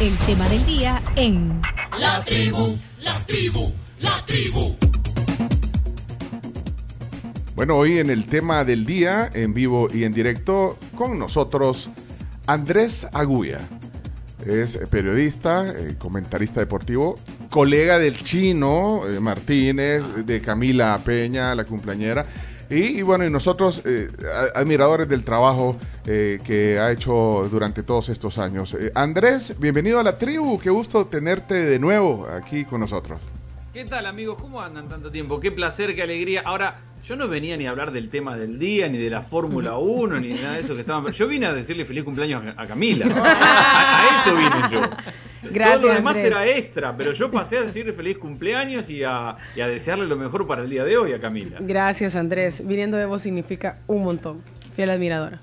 El tema del día en La tribu, la tribu, la tribu. Bueno, hoy en el tema del día, en vivo y en directo, con nosotros Andrés Agulla. Es periodista, eh, comentarista deportivo, colega del chino eh, Martínez, de Camila Peña, la cumpleañera. Y, y bueno, y nosotros, eh, admiradores del trabajo eh, que ha hecho durante todos estos años. Eh, Andrés, bienvenido a la tribu, qué gusto tenerte de nuevo aquí con nosotros. ¿Qué tal amigos? ¿Cómo andan tanto tiempo? Qué placer, qué alegría. Ahora, yo no venía ni a hablar del tema del día, ni de la Fórmula 1, ni nada de eso que estaban... Yo vine a decirle feliz cumpleaños a Camila. A, a eso vine yo. Gracias, Todo lo demás Andrés. era extra, pero yo pasé a decirle feliz cumpleaños y a, y a desearle lo mejor para el día de hoy a Camila. Gracias, Andrés. Viniendo de vos significa un montón. Fiel admiradora.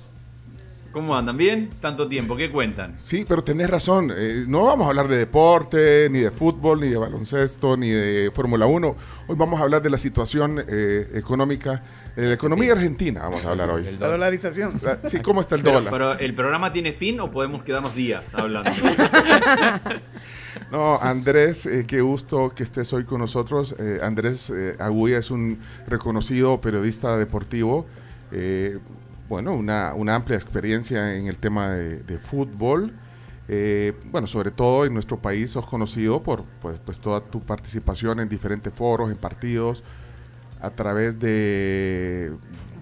¿Cómo andan? ¿Bien? Tanto tiempo, ¿qué cuentan? Sí, pero tenés razón. eh, no vamos a hablar de deporte, ni de fútbol, ni de baloncesto, ni de Fórmula 1. Hoy vamos a hablar de la situación eh, económica, de la economía argentina. Vamos a hablar hoy. La dolarización. La- Sí, ¿cómo está el Pero, dólar? pero, ¿el programa tiene fin o podemos quedarnos días hablando? No, Andrés, eh, qué gusto que estés hoy con nosotros. Eh, Andrés eh, Agulla es un reconocido periodista deportivo. eh, bueno, una, una amplia experiencia en el tema de, de fútbol. Eh, bueno, sobre todo en nuestro país sos conocido por pues, pues, toda tu participación en diferentes foros, en partidos, a través de,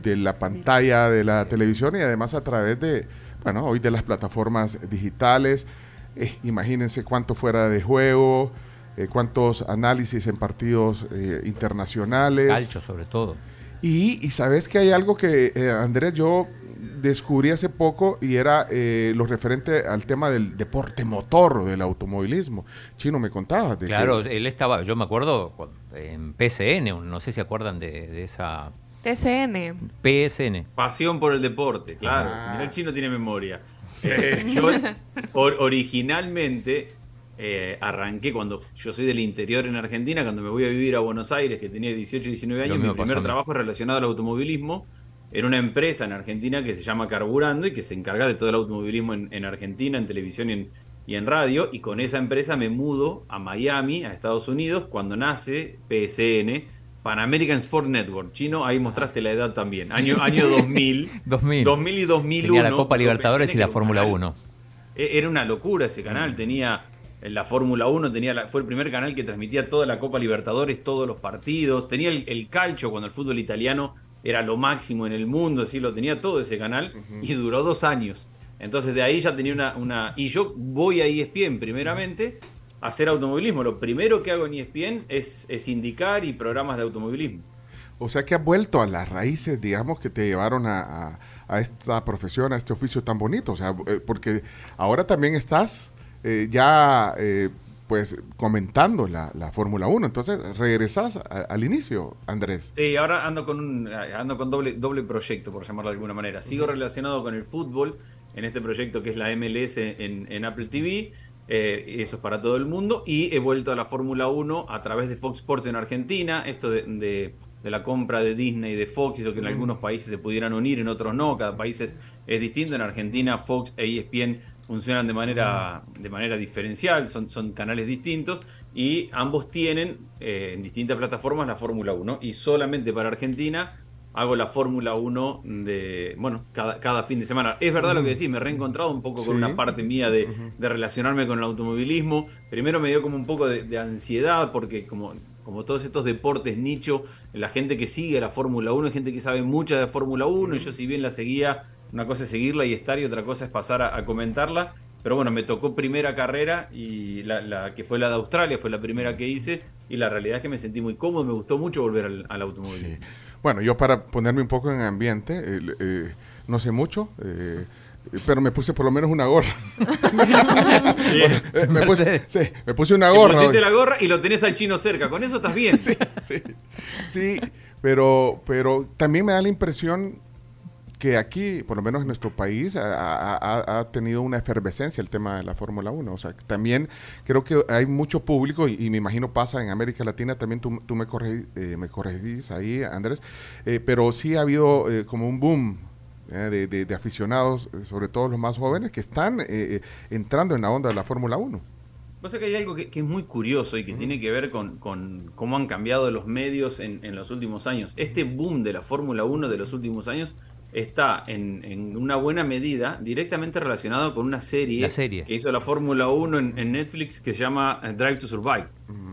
de la pantalla de la televisión y además a través de, bueno, hoy de las plataformas digitales. Eh, imagínense cuánto fuera de juego, eh, cuántos análisis en partidos eh, internacionales. Calcio sobre todo. Y, y sabes que hay algo que, Andrés, yo descubrí hace poco y era eh, lo referente al tema del deporte motor o del automovilismo. Chino, me contabas. De que- Claro, él estaba, yo me acuerdo cu- en PSN, no sé si acuerdan de, de esa TCN. PSN. Pasión por el deporte, claro. Ah. El chino tiene memoria. Eh, yo or- originalmente eh, arranqué cuando yo soy del interior en Argentina, cuando me voy a vivir a Buenos Aires, que tenía 18 19 años, mi primer trabajo es relacionado al automovilismo. Era una empresa en Argentina que se llama Carburando y que se encarga de todo el automovilismo en, en Argentina, en televisión y en, y en radio. Y con esa empresa me mudo a Miami, a Estados Unidos, cuando nace PSN, Pan American Sport Network. Chino, ahí mostraste la edad también. Año, año 2000. 2000. 2000 y 2001. Tenía la Copa Libertadores PSN y la Fórmula canal- 1. e- Era una locura ese canal. Tenía en la Fórmula 1, tenía la- fue el primer canal que transmitía toda la Copa Libertadores, todos los partidos. Tenía el, el calcio cuando el fútbol italiano era lo máximo en el mundo, así lo tenía todo ese canal y duró dos años. Entonces de ahí ya tenía una, una... Y yo voy a ESPN primeramente a hacer automovilismo. Lo primero que hago en ESPN es, es indicar y programas de automovilismo. O sea que has vuelto a las raíces, digamos, que te llevaron a, a- a esta profesión, a este oficio tan bonito. O sea, eh, porque ahora también estás eh, ya, eh, pues, comentando la, la Fórmula 1. Entonces, regresas a- al inicio, Andrés. Sí, ahora ando con un ando con doble doble proyecto, por llamarlo de alguna manera. Sigo relacionado con el fútbol en este proyecto que es la MLS en, en Apple TV. eh, eso es para todo el mundo. Y he vuelto a la Fórmula 1 a través de Fox Sports en Argentina. Esto de, de- de la compra de Disney y de Fox, lo que en algunos países se pudieran unir, en otros no. Cada país es, es distinto. En Argentina, Fox e ESPN funcionan de manera, de manera diferencial, son, son canales distintos y ambos tienen eh, en distintas plataformas la Fórmula 1 y solamente para Argentina hago la Fórmula 1 de, bueno, cada, cada fin de semana. Es verdad lo que decís, me he reencontrado un poco Sí. con una parte mía de, de relacionarme con el automovilismo. Primero me dio como un poco de, de ansiedad porque como, como todos estos deportes nicho, la gente que sigue la Fórmula 1 es gente que sabe mucha de Fórmula 1 y yo si bien la seguía, una cosa es seguirla y estar y otra cosa es pasar a, a comentarla. Pero bueno, me tocó primera carrera y la, la que fue la de Australia, fue la primera que hice y la realidad es que me sentí muy cómodo, me gustó mucho volver al, al automovilismo. Sí. Bueno, yo para ponerme un poco en ambiente, eh, eh, no sé mucho, eh, pero me puse por lo menos una gorra. Eh, me, puse, sí, me puse una Te gorra. pusiste hoy. la gorra y lo tenés al chino cerca, con eso estás bien. sí, sí, pero, pero también me da la impresión que aquí, por lo menos en nuestro país, ha, ha- ha tenido una efervescencia el tema de la Fórmula 1. O sea, que también creo que hay mucho público, y, y me imagino pasa en América Latina, también tú, tú me, corregís, eh, me corregís ahí, Andrés, eh, pero sí ha habido eh, como un boom de, de, aficionados, sobre todo los más jóvenes, que están entrando en la onda de la Fórmula 1. Pasa que hay algo que, es muy curioso y que tiene que ver con, cómo han cambiado los medios en, en los últimos años. Este boom de la Fórmula 1 de los últimos años está en, una buena medida directamente relacionado con una serie, que hizo la Fórmula 1 en, Netflix que se llama eh, Drive to Survive,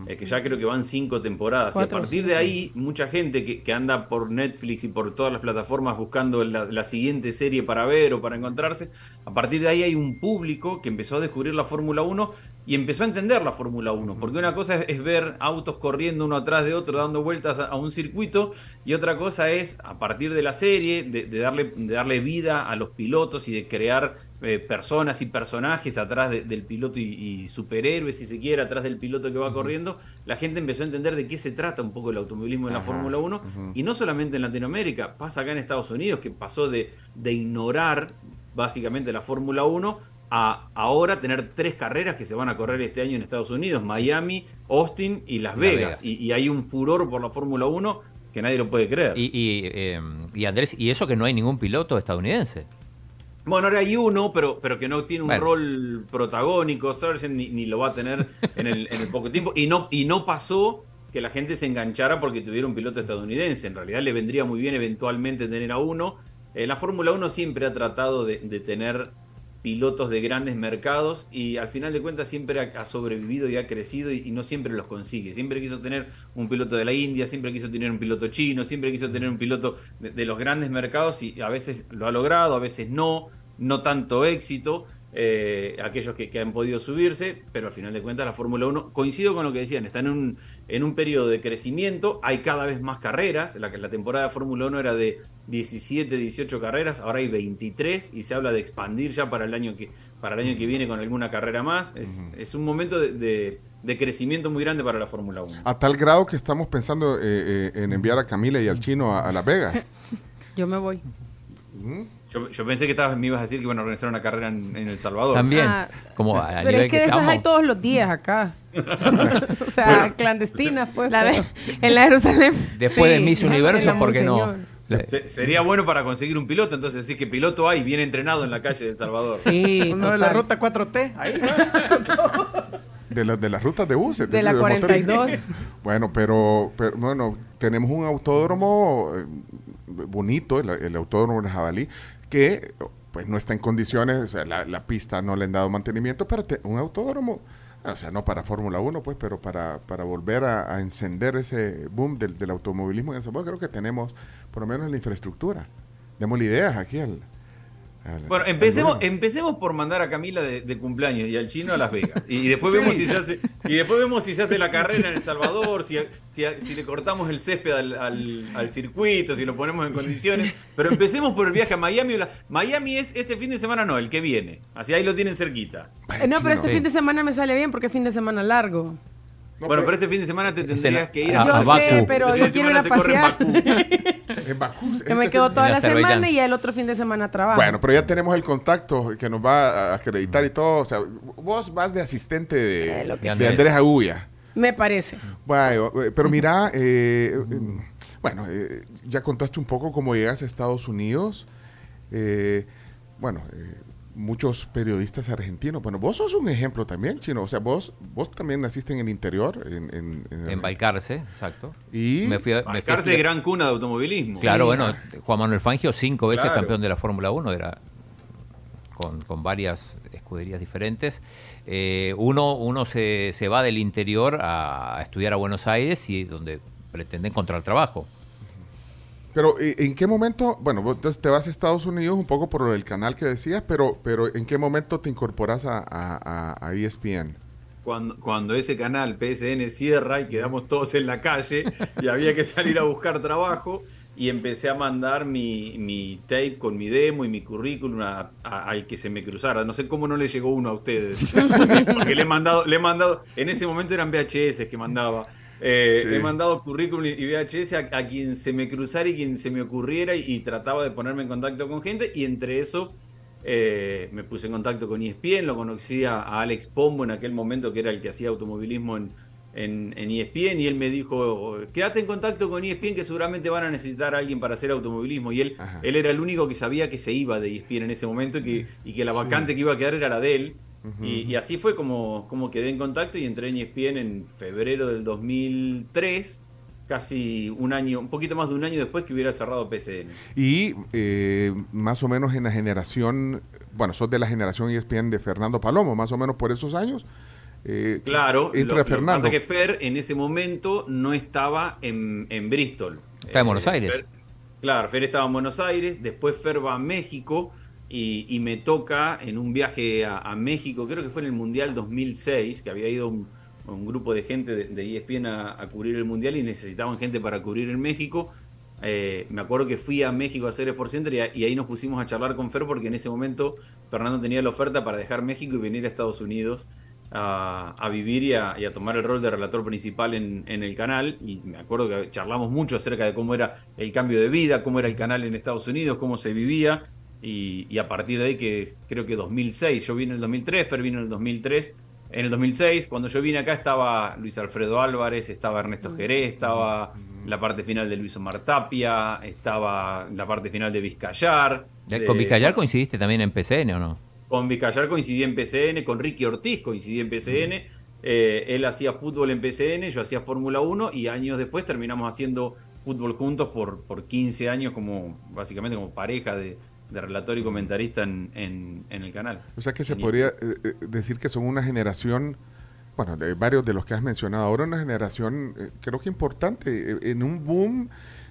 eh, que ya creo que van cinco temporadas. y a partir de ahí, mucha gente que, anda por Netflix y por todas las plataformas buscando la, siguiente serie para ver o para encontrarse, a partir de ahí hay un público que empezó a descubrir la Fórmula 1 y empezó a entender la Fórmula 1, porque una cosa es, ver autos corriendo uno atrás de otro, dando vueltas a, un circuito, y otra cosa es, a partir de la serie, de, darle, de darle vida a los pilotos y de crear eh, personas y personajes atrás del piloto y, superhéroes, si se quiere, atrás del piloto que va corriendo, la gente empezó a entender de qué se trata un poco el automovilismo en la Fórmula 1, y no solamente en Latinoamérica, pasa acá en Estados Unidos, que pasó de, de ignorar básicamente la Fórmula 1 a ahora tener tres carreras que se van a correr este año en Estados Unidos, Miami, Austin y Las Vegas. Y, hay un furor por la Fórmula 1 que nadie lo puede creer. Y, em, y, Andrés, y eso que no hay ningún piloto estadounidense. Bueno, ahora hay uno, pero, pero que no tiene un rol protagónico, Sargent, ni, lo va a tener en el, en el poco tiempo. Y no, y no pasó que la gente se enganchara porque tuviera un piloto estadounidense. En realidad le vendría muy bien eventualmente tener a uno. Eh, la Fórmula 1 siempre ha tratado de, de tener pilotos de grandes mercados y al final de cuentas siempre ha, sobrevivido y ha crecido y, no siempre los consigue. Siempre quiso tener un piloto de la India, siempre quiso tener un piloto chino, siempre quiso tener un piloto de, los grandes mercados y a veces lo ha logrado, a veces no, no tanto éxito. Eh, aquellos que, han podido subirse, pero al final de cuentas la Fórmula 1, coincido con lo que decían, está en un, en un periodo de crecimiento, hay cada vez más carreras, la, la temporada de Fórmula 1 era de 17, 18 carreras, ahora hay 23 y se habla de expandir ya para el año que, para el año que viene con alguna carrera más. Es, un momento de, crecimiento muy grande para la Fórmula 1. A tal grado que estamos pensando eh, eh, en enviar a Camila y al chino a, Las Vegas. Yo me voy. Yo, pensé que estabas, me ibas a decir que iban a organizar una carrera en, El Salvador. También. Ah, como pero es que, de esas hay todos los días acá. O sea, clandestinas, pues. en la Jerusalén. Después de Miss Universo, ¿por qué no? sería bueno para conseguir un piloto, entonces sí que piloto hay bien entrenado en la calle de El Salvador. Sí, uno de la ruta 4T, ahí. De, de las rutas de buses. De, la 42. Bueno, pero, pero, bueno, tenemos un autódromo eh, bonito, el, autódromo de Jabalí, que pues no está en condiciones, o sea, la, pista no le han dado mantenimiento, pero un autódromo, o sea, no para Fórmula 1, pues, pero para, para volver a, encender ese boom del, del automovilismo en El Salvador, creo que tenemos por lo menos la infraestructura. Démosle ideas aquí al, bueno, empecemos, empecemos por mandar a Camila de, cumpleaños y al chino a Las Vegas. Y después vemos si se hace, y después vemos si se hace la carrera en El Salvador, si, si, le cortamos el césped al, circuito, si lo ponemos en condiciones. Pero empecemos por el viaje a Miami. Miami es este fin de semana, no, el que viene. Así ahí lo tienen cerquita. No, pero este fin de semana me sale bien porque es fin de semana largo bueno, pero, este fin de semana te tendrías que ir a, Yo sé, pero yo quiero ir a pasear. En Bakú. Yo me quedo toda la semana y el otro fin de semana trabajo. Bueno, pero ya tenemos el contacto que nos va a acreditar y todo. O sea, vos vas de asistente de, eh, Andrés Agulla. Me parece. Bueno, eh, pero mira, eh, bueno, ya contaste un poco cómo llegas a Estados Unidos. bueno, muchos periodistas argentinos. Bueno, vos sos un ejemplo también, Chino. O sea, vos, vos también naciste en el interior. En, en, en, en Balcarce, exacto. Y me fui a, Balcarce, gran cuna de automovilismo. Claro, bueno, Juan Manuel Fangio, cinco veces campeón de la Fórmula 1, era con, con, varias escuderías diferentes. Eh, uno uno se, se va del interior a, a estudiar a Buenos Aires y donde pretende encontrar trabajo. Pero ¿en qué momento, bueno, entonces te vas a Estados Unidos un poco por el canal que decías, pero, pero ¿en qué momento te incorporas a, a, ESPN? Cuando, cuando ese canal PSN cierra y quedamos todos en la calle y había que salir a buscar trabajo y empecé a mandar mi, mi tape con mi demo y mi currículum al que se me cruzara. No sé cómo no le llegó uno a ustedes. Porque le he mandado, le he mandado, en ese momento eran VHS que mandaba. Eh, he mandado currículum y VHS a, quien se me cruzara y quien se me ocurriera y, trataba de ponerme en contacto con gente y entre eso eh, me puse en contacto con ESPN, lo conocí a, Alex Pombo en aquel momento que era el que hacía automovilismo en, en, en, ESPN y él me dijo, quédate en contacto con ESPN que seguramente van a necesitar a alguien para hacer automovilismo. Y él, él era el único que sabía que se iba de ESPN en ese momento y que, y que la vacante que iba a quedar era la de él. Y, así fue como, como quedé en contacto y entré en ESPN en febrero del 2003 casi un año, un poquito más de un año después que hubiera cerrado PCN. Y eh, más o menos en la generación, bueno, sos de la generación ESPN de Fernando Palomo, más o menos por esos años. Eh, claro, entra lo, Fernando. Lo que pasa que Fer en ese momento no estaba en, Bristol. Está en Buenos eh, Aires. claro, Fer estaba en Buenos Aires, después Fer va a México y, me toca en un viaje a, México, creo que fue en el Mundial 2006, que había ido un, grupo de gente de, ESPN a, cubrir el Mundial y necesitaban gente para cubrir en México. Eh, me acuerdo que fui a México a hacer Sport Center y, y, ahí nos pusimos a charlar con Fer porque en ese momento Fernando tenía la oferta para dejar México y venir a Estados Unidos a, vivir y a, tomar el rol de relator principal en, el canal. Y me acuerdo que charlamos mucho acerca de cómo era el cambio de vida, cómo era el canal en Estados Unidos, cómo se vivía. Y, a partir de ahí, que creo que 2006, yo vine en el 2003, Fer vino en el 2003. En el 2006, cuando yo vine acá, estaba Luis Alfredo Álvarez, estaba Ernesto mm. Jerez, estaba la parte final de Luis Omar Tapia, estaba la parte final de Vizcayar. ¿Con Vizcayar coincidiste también en PCN o no? Con Vizcayar coincidí en PCN, con Ricky Ortiz coincidí en PCN. Eh, él hacía fútbol en PCN, yo hacía Fórmula 1 y años después terminamos haciendo fútbol juntos por, por 15 años como básicamente como pareja de, relator y comentarista en, el canal. O sea que se podría eh, eh, decir que son una generación, bueno, de varios de los que has mencionado ahora, una generación creo que importante, en un boom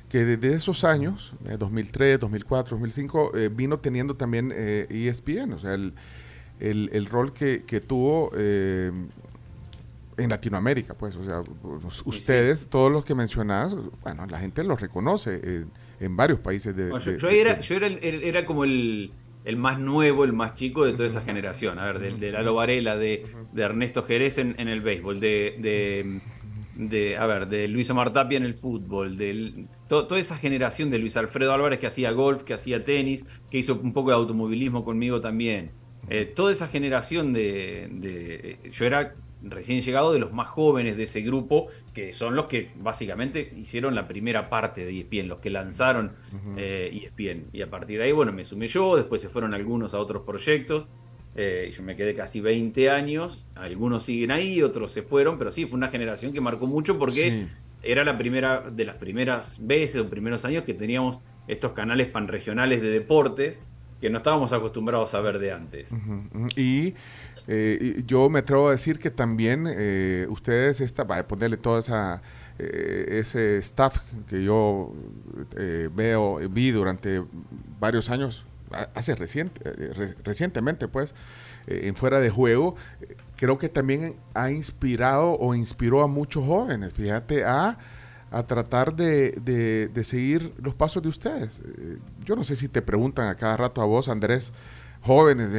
que desde esos años, 2003, 2004, 2005, vino teniendo también eh, ESPN, o sea, el, el, rol que, que tuvo eh, en Latinoamérica, pues, o sea, ustedes, todos los que mencionás, bueno, la gente los reconoce eh, en varios países de... yo, era, yo era, era como el, el, más nuevo, el más chico de toda esa generación, a ver, de, de Lalo Varela, de, de Ernesto Jerez en, en el béisbol, de, de a ver, de Luis Omar Tapia en el fútbol, de toda esa generación de Luis Alfredo Álvarez que hacía golf, que hacía tenis, que hizo un poco de automovilismo conmigo también. Eh, toda esa generación de, Yo era recién llegado de los más jóvenes de ese grupo, que son los que básicamente hicieron la primera parte de ESPN, los que lanzaron eh, ESPN. Y a partir de ahí, bueno, me sumé yo, después se fueron algunos a otros proyectos. Eh, yo me quedé casi 20 años, algunos siguen ahí, otros se fueron, pero sí, fue una generación que marcó mucho porque era la primera de las primeras veces o primeros años que teníamos estos canales panregionales de deportes que no estábamos acostumbrados a ver de antes. Y, yo me atrevo a decir que también eh, ustedes, esta, va a ponerle toda esa ese staff que yo veo, vi durante varios años, hace reciente, eh, recientemente, pues, eh, en fuera de juego, creo que también ha inspirado o inspiró a muchos jóvenes, fíjate, a, a tratar de, de, seguir los pasos de ustedes. Eh, yo no sé si te preguntan a cada rato a vos, Andrés, jóvenes,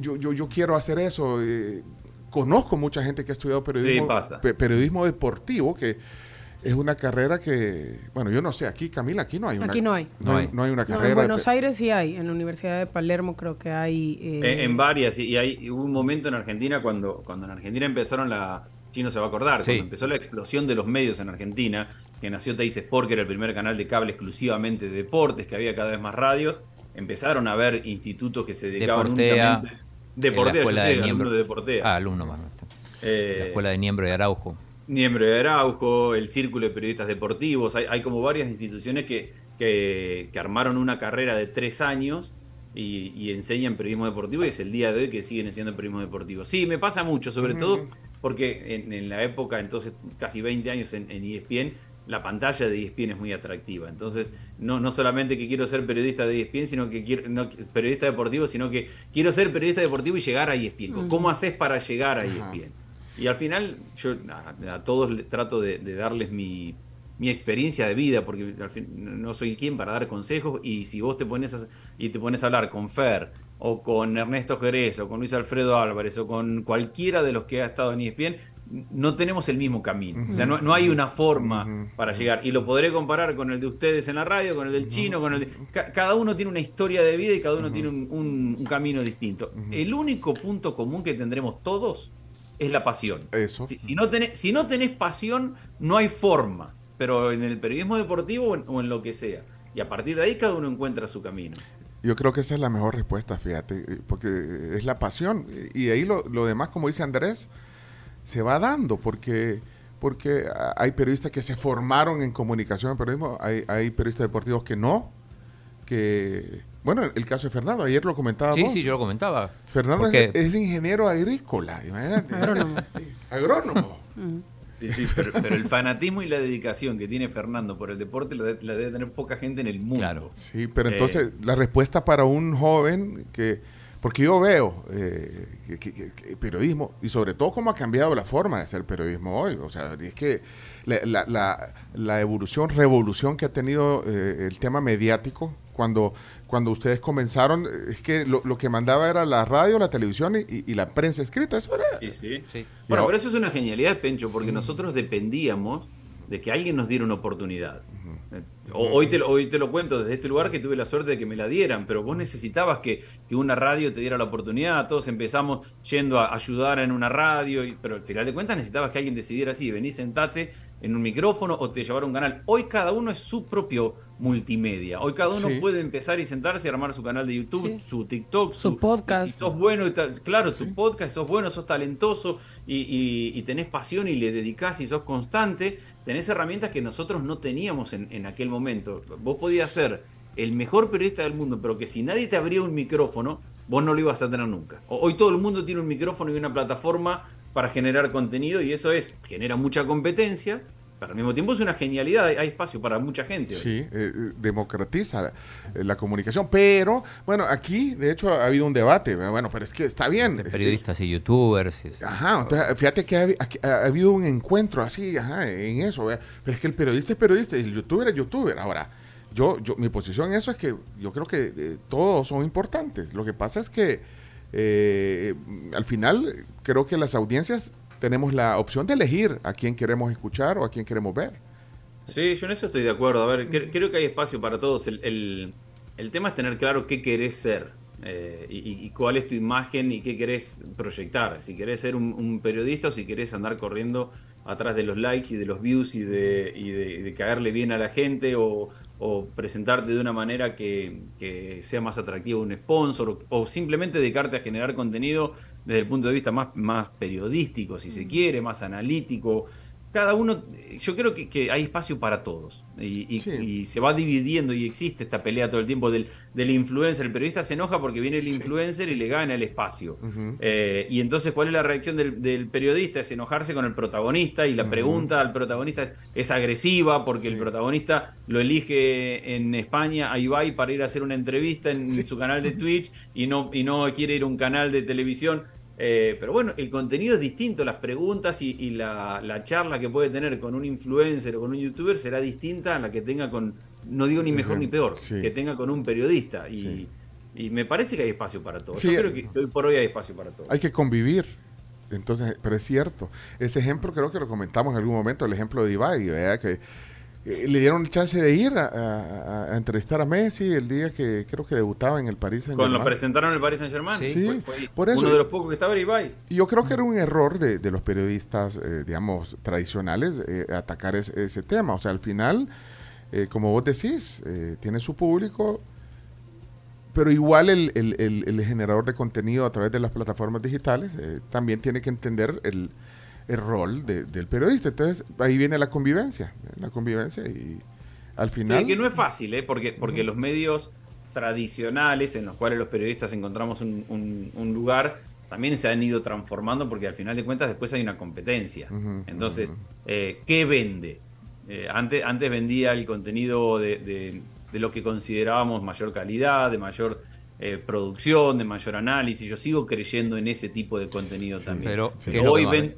yo, yo, yo quiero hacer eso. conozco mucha gente que ha estudiado periodismo, periodismo deportivo, que es una carrera que, bueno, yo no sé, aquí Camila, aquí no hay una. Aquí no hay. No, hay, una carrera. en Buenos Aires sí hay, en la Universidad de Palermo creo que hay. Eh, en, varias, y hay hubo un momento en Argentina cuando, cuando en Argentina empezaron la. Chino se va a acordar, cuando empezó la explosión de los medios en Argentina, que nació Teis Sport, que era el primer canal de cable exclusivamente de deportes, que había cada vez más radios, empezaron a haber institutos que se dedicaban Deportea, únicamente. Deportea, la escuela de Niembro, de Deportea. Ah, alumno más. Eh, la escuela de Niembro de Araujo. Niembro de Araujo, el Círculo de Periodistas Deportivos, hay, como varias instituciones que, que, armaron una carrera de tres años y, enseñan periodismo deportivo y es el día de hoy que siguen enseñando periodismo deportivo. Sí, me pasa mucho, sobre todo porque en, la época, entonces casi 20 años en, en, ESPN, la pantalla de ESPN es muy atractiva. Entonces, no, no solamente que quiero ser periodista de ESPN, sino que quiero, no, periodista deportivo, sino que quiero ser periodista deportivo y llegar a ESPN. ¿Cómo haces para llegar a ESPN? Y al final yo a, todos trato de, darles mi, experiencia de vida, porque al fin, no soy quien para dar consejos, y si vos te pones a, y te pones a hablar con Fer, o con Ernesto Jerez, o con Luis Alfredo Álvarez, o con cualquiera de los que ha estado en ESPN, no tenemos el mismo camino. O sea, no, hay una forma para llegar. Y lo podré comparar con el de ustedes en la radio, con el del chino, con el de... cada uno tiene una historia de vida y cada uno tiene un camino distinto. El único punto común que tendremos todos es la pasión. Eso. Si, no tenés, si no tenés pasión, no hay forma. Pero en el periodismo deportivo o en, lo que sea. Y a partir de ahí cada uno encuentra su camino. Yo creo que esa es la mejor respuesta, fíjate, porque es la pasión. Y ahí lo, lo demás, como dice Andrés, se va dando, porque porque hay periodistas que se formaron en comunicación en periodismo, hay, hay periodistas deportivos que no, que bueno, el caso de Fernando, ayer lo comentaba. Sí, sí, yo lo comentaba. Fernando es, ingeniero agrícola, imagínate. Agrónomo. Agrónomo. Sí, sí, pero, el fanatismo y la dedicación que tiene Fernando por el deporte la, debe tener poca gente en el mundo. Claro. Sí, pero eh, entonces la respuesta para un joven que porque yo veo eh, que, periodismo, y sobre todo cómo ha cambiado la forma de hacer periodismo hoy. O sea, es que la, la, evolución, revolución que ha tenido eh, el tema mediático, cuando, cuando ustedes comenzaron, es que lo, que mandaba era la radio, la televisión y, la prensa escrita. Eso era. Sí, sí. sí. Bueno, pero eso es una genialidad, Pencho, porque nosotros dependíamos de que alguien nos diera una oportunidad. Hoy te, hoy te lo cuento desde este lugar que tuve la suerte de que me la dieran, pero vos necesitabas que, una radio te diera la oportunidad, todos empezamos yendo a ayudar en una radio, pero al final de cuentas necesitabas que alguien decidiera así, vení, sentate en un micrófono o te llevara un canal. Hoy cada uno es su propio multimedia. Hoy cada uno puede empezar y sentarse y armar su canal de YouTube, su TikTok, su, podcast. Si sos bueno, claro, su podcast, sos bueno, sos talentoso y, y tenés pasión y le dedicás y sos constante tenés herramientas que nosotros no teníamos en, aquel momento. Vos podías ser el mejor periodista del mundo, pero que si nadie te abría un micrófono, vos no lo ibas a tener nunca. Hoy todo el mundo tiene un micrófono y una plataforma para generar contenido y eso es, genera mucha competencia, pero al mismo tiempo es una genialidad, hay espacio para mucha gente. Sí, eh, eh, democratiza eh, la comunicación, pero bueno, aquí de hecho ha habido un debate, bueno, pero es que está bien. Periodistas y youtubers. Ajá, entonces, fíjate que ha, habido un encuentro así, ajá, en eso, pero es que el periodista es periodista y el youtuber es youtuber. Ahora, yo, yo mi posición en eso es que yo creo que todos son importantes. Lo que pasa es que al final creo que las audiencias tenemos la opción de elegir a quién queremos escuchar o a quién queremos ver. Sí, yo en eso estoy de acuerdo. A ver, creo que hay espacio para todos. El, tema es tener claro qué querés ser eh, y, cuál es tu imagen y qué querés proyectar. Si querés ser un, periodista o si querés andar corriendo atrás de los likes y de los views y de, caerle bien a la gente o, presentarte de una manera que, sea más atractivo un sponsor o simplemente dedicarte a generar contenido desde el punto de vista más, más periodístico, si se mm. quiere, más analítico. Cada uno, yo creo que, hay espacio para todos y, se va dividiendo y existe esta pelea todo el tiempo del, del influencer. El periodista se enoja porque viene el influencer y le gana el espacio. Eh, y entonces, ¿cuál es la reacción del, periodista? Es enojarse con el protagonista y la pregunta al protagonista es, agresiva porque el protagonista lo elige en España a Ibai para ir a hacer una entrevista en su canal de Twitch y no, y no quiere ir a un canal de televisión. Eh, pero bueno, el contenido es distinto, las preguntas y, la, charla que puede tener con un influencer o con un youtuber será distinta a la que tenga con, no digo ni mejor ni peor, que tenga con un periodista. Y, me parece que hay espacio para todo. Yo creo que hoy por hoy hay espacio para todo. Hay que convivir. Entonces, pero es cierto. Ese ejemplo creo que lo comentamos en algún momento, el ejemplo de Ibai, ¿verdad? que eh, le dieron chance de ir a, entrevistar a Messi el día que creo que debutaba en el París Saint Germain. Cuando lo presentaron en el Paris Saint Germain, sí, por eso, uno de los pocos que estaba Ibai. Y yo creo que era un error de, los periodistas, eh, digamos, tradicionales eh, atacar ese tema. O sea, al final, como vos decís, tiene su público, pero igual el, el, generador de contenido a través de las plataformas digitales también tiene que entender el el rol del periodista. Entonces, ahí viene la convivencia, la convivencia y al final... que no es fácil, ¿eh? porque, porque los medios tradicionales en los cuales los periodistas encontramos un, lugar, también se han ido transformando porque al final de cuentas después hay una competencia. Entonces, eh, ¿qué vende? Eh, antes, antes vendía el contenido de, lo que considerábamos mayor calidad, de mayor eh, producción, de mayor análisis. Yo sigo creyendo en ese tipo de contenido también. Pero, hoy ven,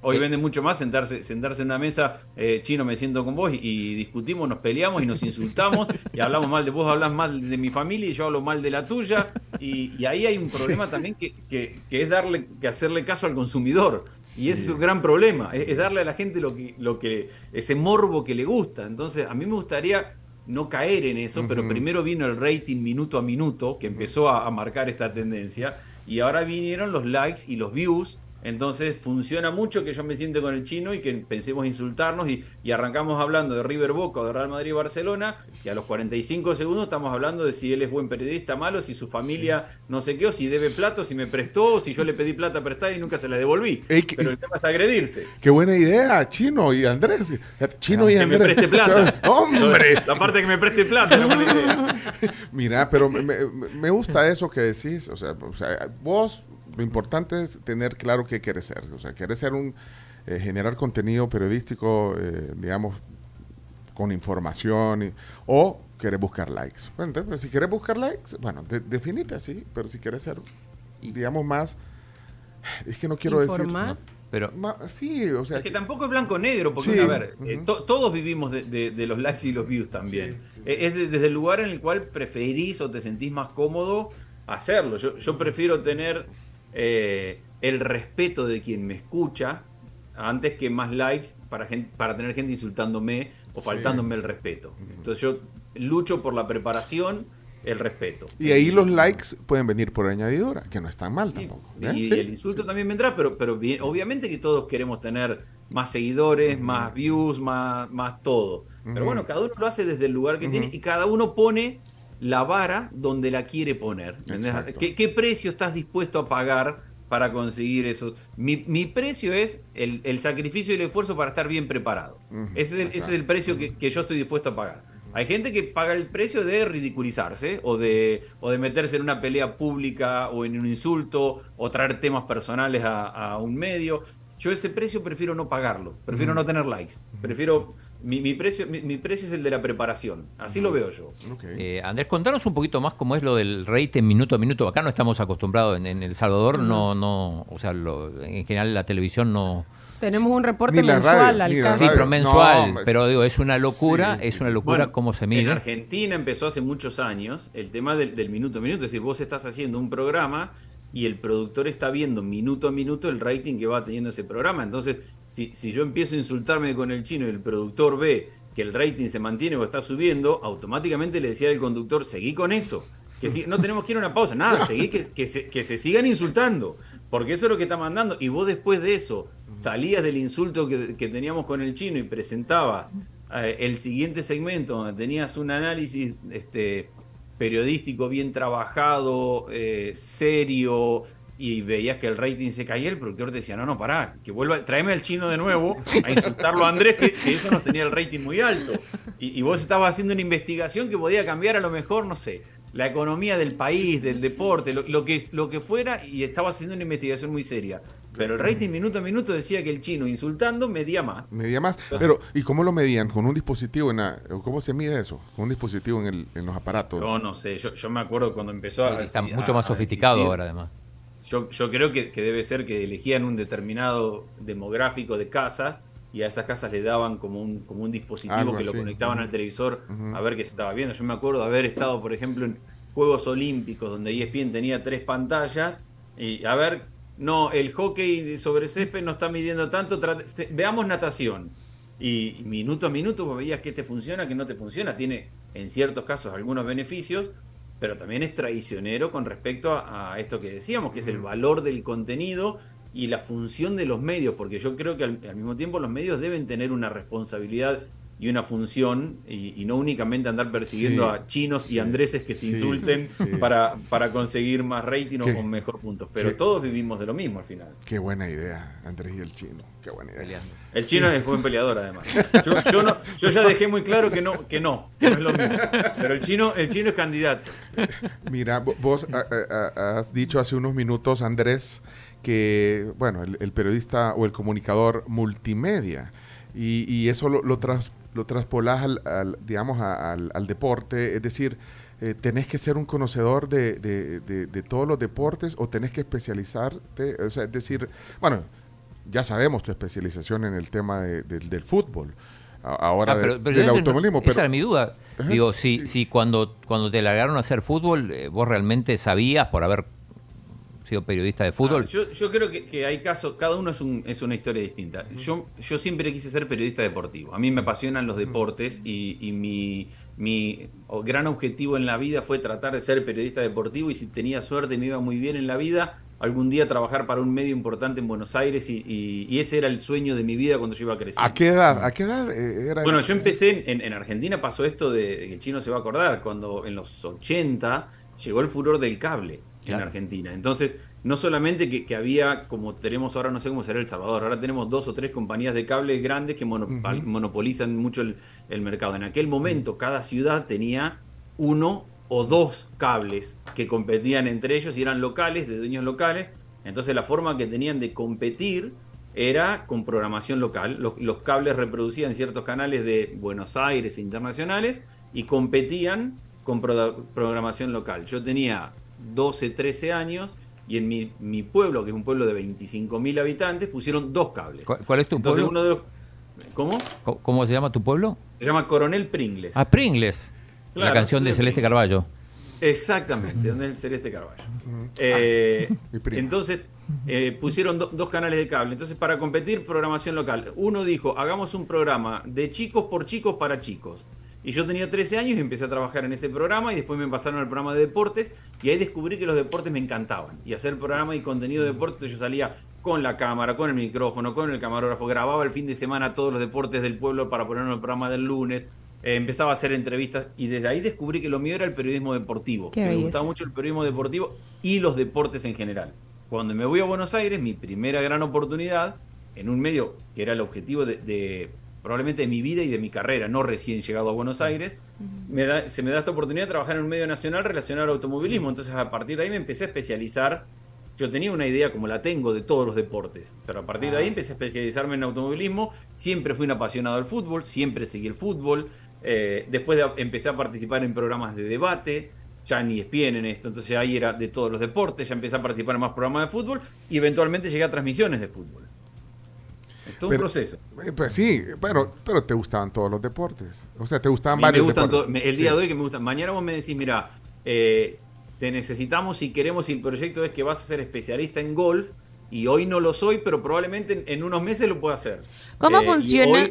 Hoy vende mucho más sentarse, sentarse en una mesa, eh, chino, me siento con vos y, discutimos, nos peleamos y nos insultamos y hablamos mal de vos, hablas mal de mi familia y yo hablo mal de la tuya. Y, ahí hay un problema también que, que, es darle, que hacerle caso al consumidor. Y ese es un gran problema, es, darle a la gente lo que, lo que, ese morbo que le gusta. Entonces, a mí me gustaría no caer en eso, pero primero vino el rating minuto a minuto, que empezó a marcar esta tendencia, y ahora vinieron los likes y los views Entonces funciona mucho que yo me siente con el chino y que pensemos insultarnos y, arrancamos hablando de River Boca o de Real Madrid y Barcelona y a los 45 segundos estamos hablando de si él es buen periodista, malo, si su familia no sé qué, o si debe plato, si me prestó, o si yo le pedí plata prestada y nunca se la devolví. Pero el tema es agredirse. Qué buena idea, Chino y Andrés. Chino y Andrés. Que me preste plata. ¡Hombre! La parte que me preste plata, no buena idea. Mira, pero me, me, gusta eso que decís. O sea, o sea vos lo importante es tener claro qué quieres ser. O sea, quieres ser un, eh, generar contenido periodístico, eh, digamos, con información, o quieres buscar likes. Bueno, entonces, si quieres buscar likes, bueno, definite así, pero si quieres ser, digamos, más, es que no quiero decir... pero sí, o sea. Es que, tampoco es blanco-negro, porque, a ver, eh, todos vivimos de, los likes y los views también. es desde el lugar en el cual preferís o te sentís más cómodo hacerlo. Yo, yo prefiero tener eh, el respeto de quien me escucha antes que más likes para, para tener gente insultándome o faltándome el respeto. Entonces yo lucho por la preparación, el respeto. Y ahí los likes pueden venir por añadidura, que no están mal tampoco. ¿eh? Y, el insulto también vendrá, pero, pero obviamente que todos queremos tener más seguidores, más views, más, más todo. Pero bueno, cada uno lo hace desde el lugar que tiene y cada uno pone la vara donde la quiere poner. ¿Qué, precio estás dispuesto a pagar para conseguir eso? Mi, precio es el, sacrificio y el esfuerzo para estar bien preparado. ese, es el, precio que, yo estoy dispuesto a pagar. Hay gente que paga el precio de ridiculizarse o de, o de meterse en una pelea pública o en un insulto o traer temas personales a, un medio. Yo ese precio prefiero no pagarlo, prefiero no tener likes, prefiero mi, precio, mi, precio es el de la preparación, así lo veo yo. Eh, Andrés, contanos un poquito más cómo es lo del rating minuto a minuto. Acá no estamos acostumbrados, en, El Salvador no, no, o sea, en general la televisión no... Tenemos un reporte mensual al. Sí, pero mensual. pero digo, es una locura, es una locura cómo se mide. En Argentina empezó hace muchos años el tema del, del, minuto a minuto. Es decir, vos estás haciendo un programa y el productor está viendo minuto a minuto el rating que va teniendo ese programa. Entonces, si, si yo empiezo a insultarme con el chino y el productor ve que el rating se mantiene o está subiendo, automáticamente le decía al conductor, seguí con eso. Que si, no tenemos que ir a una pausa, nada, seguí que, que, se, sigan insultando, porque eso es lo que está mandando. Y vos después de eso salías del insulto que, que teníamos con el chino y presentabas eh, el siguiente segmento donde tenías un análisis este, periodístico bien trabajado, eh, serio, y veías que el rating se caía, el productor te decía, no, no, pará, que vuelva, tráeme al chino de nuevo a insultarlo a Andrés, que, eso nos tenía el rating muy alto. Y, y, vos estabas haciendo una investigación que podía cambiar a lo mejor, no sé, la economía del país, del deporte, lo, que, lo que fuera, y estabas haciendo una investigación muy seria. Pero el rating minuto a minuto decía que el chino insultando medía más. Medía más. Pero, ¿y cómo lo medían? ¿Con un dispositivo? en ¿Cómo se mide eso? ¿Con un dispositivo en, el, en los aparatos? Yo no sé. Yo, yo me acuerdo cuando empezó a. Está mucho más sofisticado ahora, además. Yo, yo creo que, que, debe ser que elegían un determinado demográfico de casas y a esas casas le daban como un, como un dispositivo que lo conectaban al televisor a ver qué se estaba viendo. Yo me acuerdo de haber estado, por ejemplo, en Juegos Olímpicos, donde ESPN tenía tres pantallas, y a ver, no, el hockey sobre césped no está midiendo tanto, veamos natación. Y minuto a minuto veías que te funciona, que no te funciona, tiene en ciertos casos algunos beneficios, pero también es traicionero con respecto a, a esto que decíamos, que es el valor del contenido y la función de los medios, porque yo creo que al, mismo tiempo los medios deben tener una responsabilidad y una función y, no únicamente andar persiguiendo a chinos y andreses que se insulten para, para conseguir más rating o con mejor puntos. Pero todos vivimos de lo mismo al final. Qué buena idea, Andrés y el chino. Qué buena idea. El chino es buen peleador además. Yo, ya dejé muy claro que no, que no, que no es lo mismo. Pero el chino, el chino es candidato. Mira, vos has dicho hace unos minutos, Andrés, que, bueno, el, periodista o el comunicador multimedia, y, eso lo, lo, tras, lo traspolás al, digamos, al, deporte, es decir, eh, tenés que ser un conocedor de, de, todos los deportes o tenés que especializarte, o sea, es decir, bueno, ya sabemos tu especialización en el tema del fútbol, ahora ah, del automovilismo. esa era mi duda. Digo, si, si cuando, cuando te largaron a hacer fútbol, eh, vos realmente sabías por haber sido periodista de fútbol. Ah, yo, creo que, hay casos, cada uno es, un, es una historia distinta. Yo, yo siempre quise ser periodista deportivo. A mí me apasionan los deportes y, mi, mi gran objetivo en la vida fue tratar de ser periodista deportivo y si tenía suerte me iba muy bien en la vida, algún día trabajar para un medio importante en Buenos Aires y, ese era el sueño de mi vida cuando yo iba a crecer. ¿A qué edad? ¿A qué edad eh, era? Bueno, yo empecé en, Argentina, pasó esto de, que el chino se va a acordar, cuando en los 80 llegó el furor del cable en Argentina. Entonces, no solamente que, había, como tenemos ahora, no sé cómo será El Salvador, ahora tenemos dos o tres compañías de cable grandes que monopolizan mucho el, mercado. En aquel momento, cada ciudad tenía uno o dos cables que competían entre ellos y eran locales, de dueños locales. Entonces la forma que tenían de competir era con programación local. Los, cables reproducían ciertos canales de Buenos Aires internacionales y competían con programación local. Yo tenía 12, 13 años y en mi, pueblo, que es un pueblo de 25.000 habitantes, pusieron dos cables. ¿Cuál, es tu pueblo? ¿Cómo? ¿Cómo se llama tu pueblo? Se llama Coronel Pringles. Ah, Pringles. la canción de Celeste Carballo. Exactamente, donde es Celeste Carballo. Eh, entonces eh, pusieron dos canales de cable. Entonces, para competir, programación local. Uno dijo, hagamos un programa de chicos por chicos para chicos. Y yo tenía 13 años y empecé a trabajar en ese programa y después me pasaron al programa de deportes y ahí descubrí que los deportes me encantaban. Y hacer programa y contenido de deportes yo salía con la cámara, con el micrófono, con el camarógrafo, grababa el fin de semana todos los deportes del pueblo para ponerlo en el programa del lunes. Eh, empezaba a hacer entrevistas y desde ahí descubrí que lo mío era el periodismo deportivo. me gustaba mucho el periodismo deportivo y los deportes en general. Cuando me voy a Buenos Aires, mi primera gran oportunidad en un medio que era el objetivo de probablemente de mi vida y de mi carrera, no recién llegado a Buenos Aires, me da, se me da esta oportunidad de trabajar en un medio nacional relacionado al automovilismo. Entonces, a partir de ahí me empecé a especializar. Yo tenía una idea como la tengo de todos los deportes, pero a partir de ahí ah. empecé a especializarme en automovilismo. Siempre fui un apasionado del fútbol, siempre seguí el fútbol. Eh, después empecé a participar en programas de debate, ya ni espien en esto, entonces ahí era de todos los deportes, ya empecé a participar en más programas de fútbol y eventualmente llegué a transmisiones de fútbol. Es todo un proceso. Eh, pues sí, pero, pero te gustaban todos los deportes. O sea, te gustaban varios deportes. el día de hoy que me gustan. Mañana vos me decís, mira, eh, te necesitamos y queremos y el proyecto es que vas a ser especialista en golf y hoy no lo soy, pero probablemente en, unos meses lo pueda hacer. ¿Cómo eh, funciona?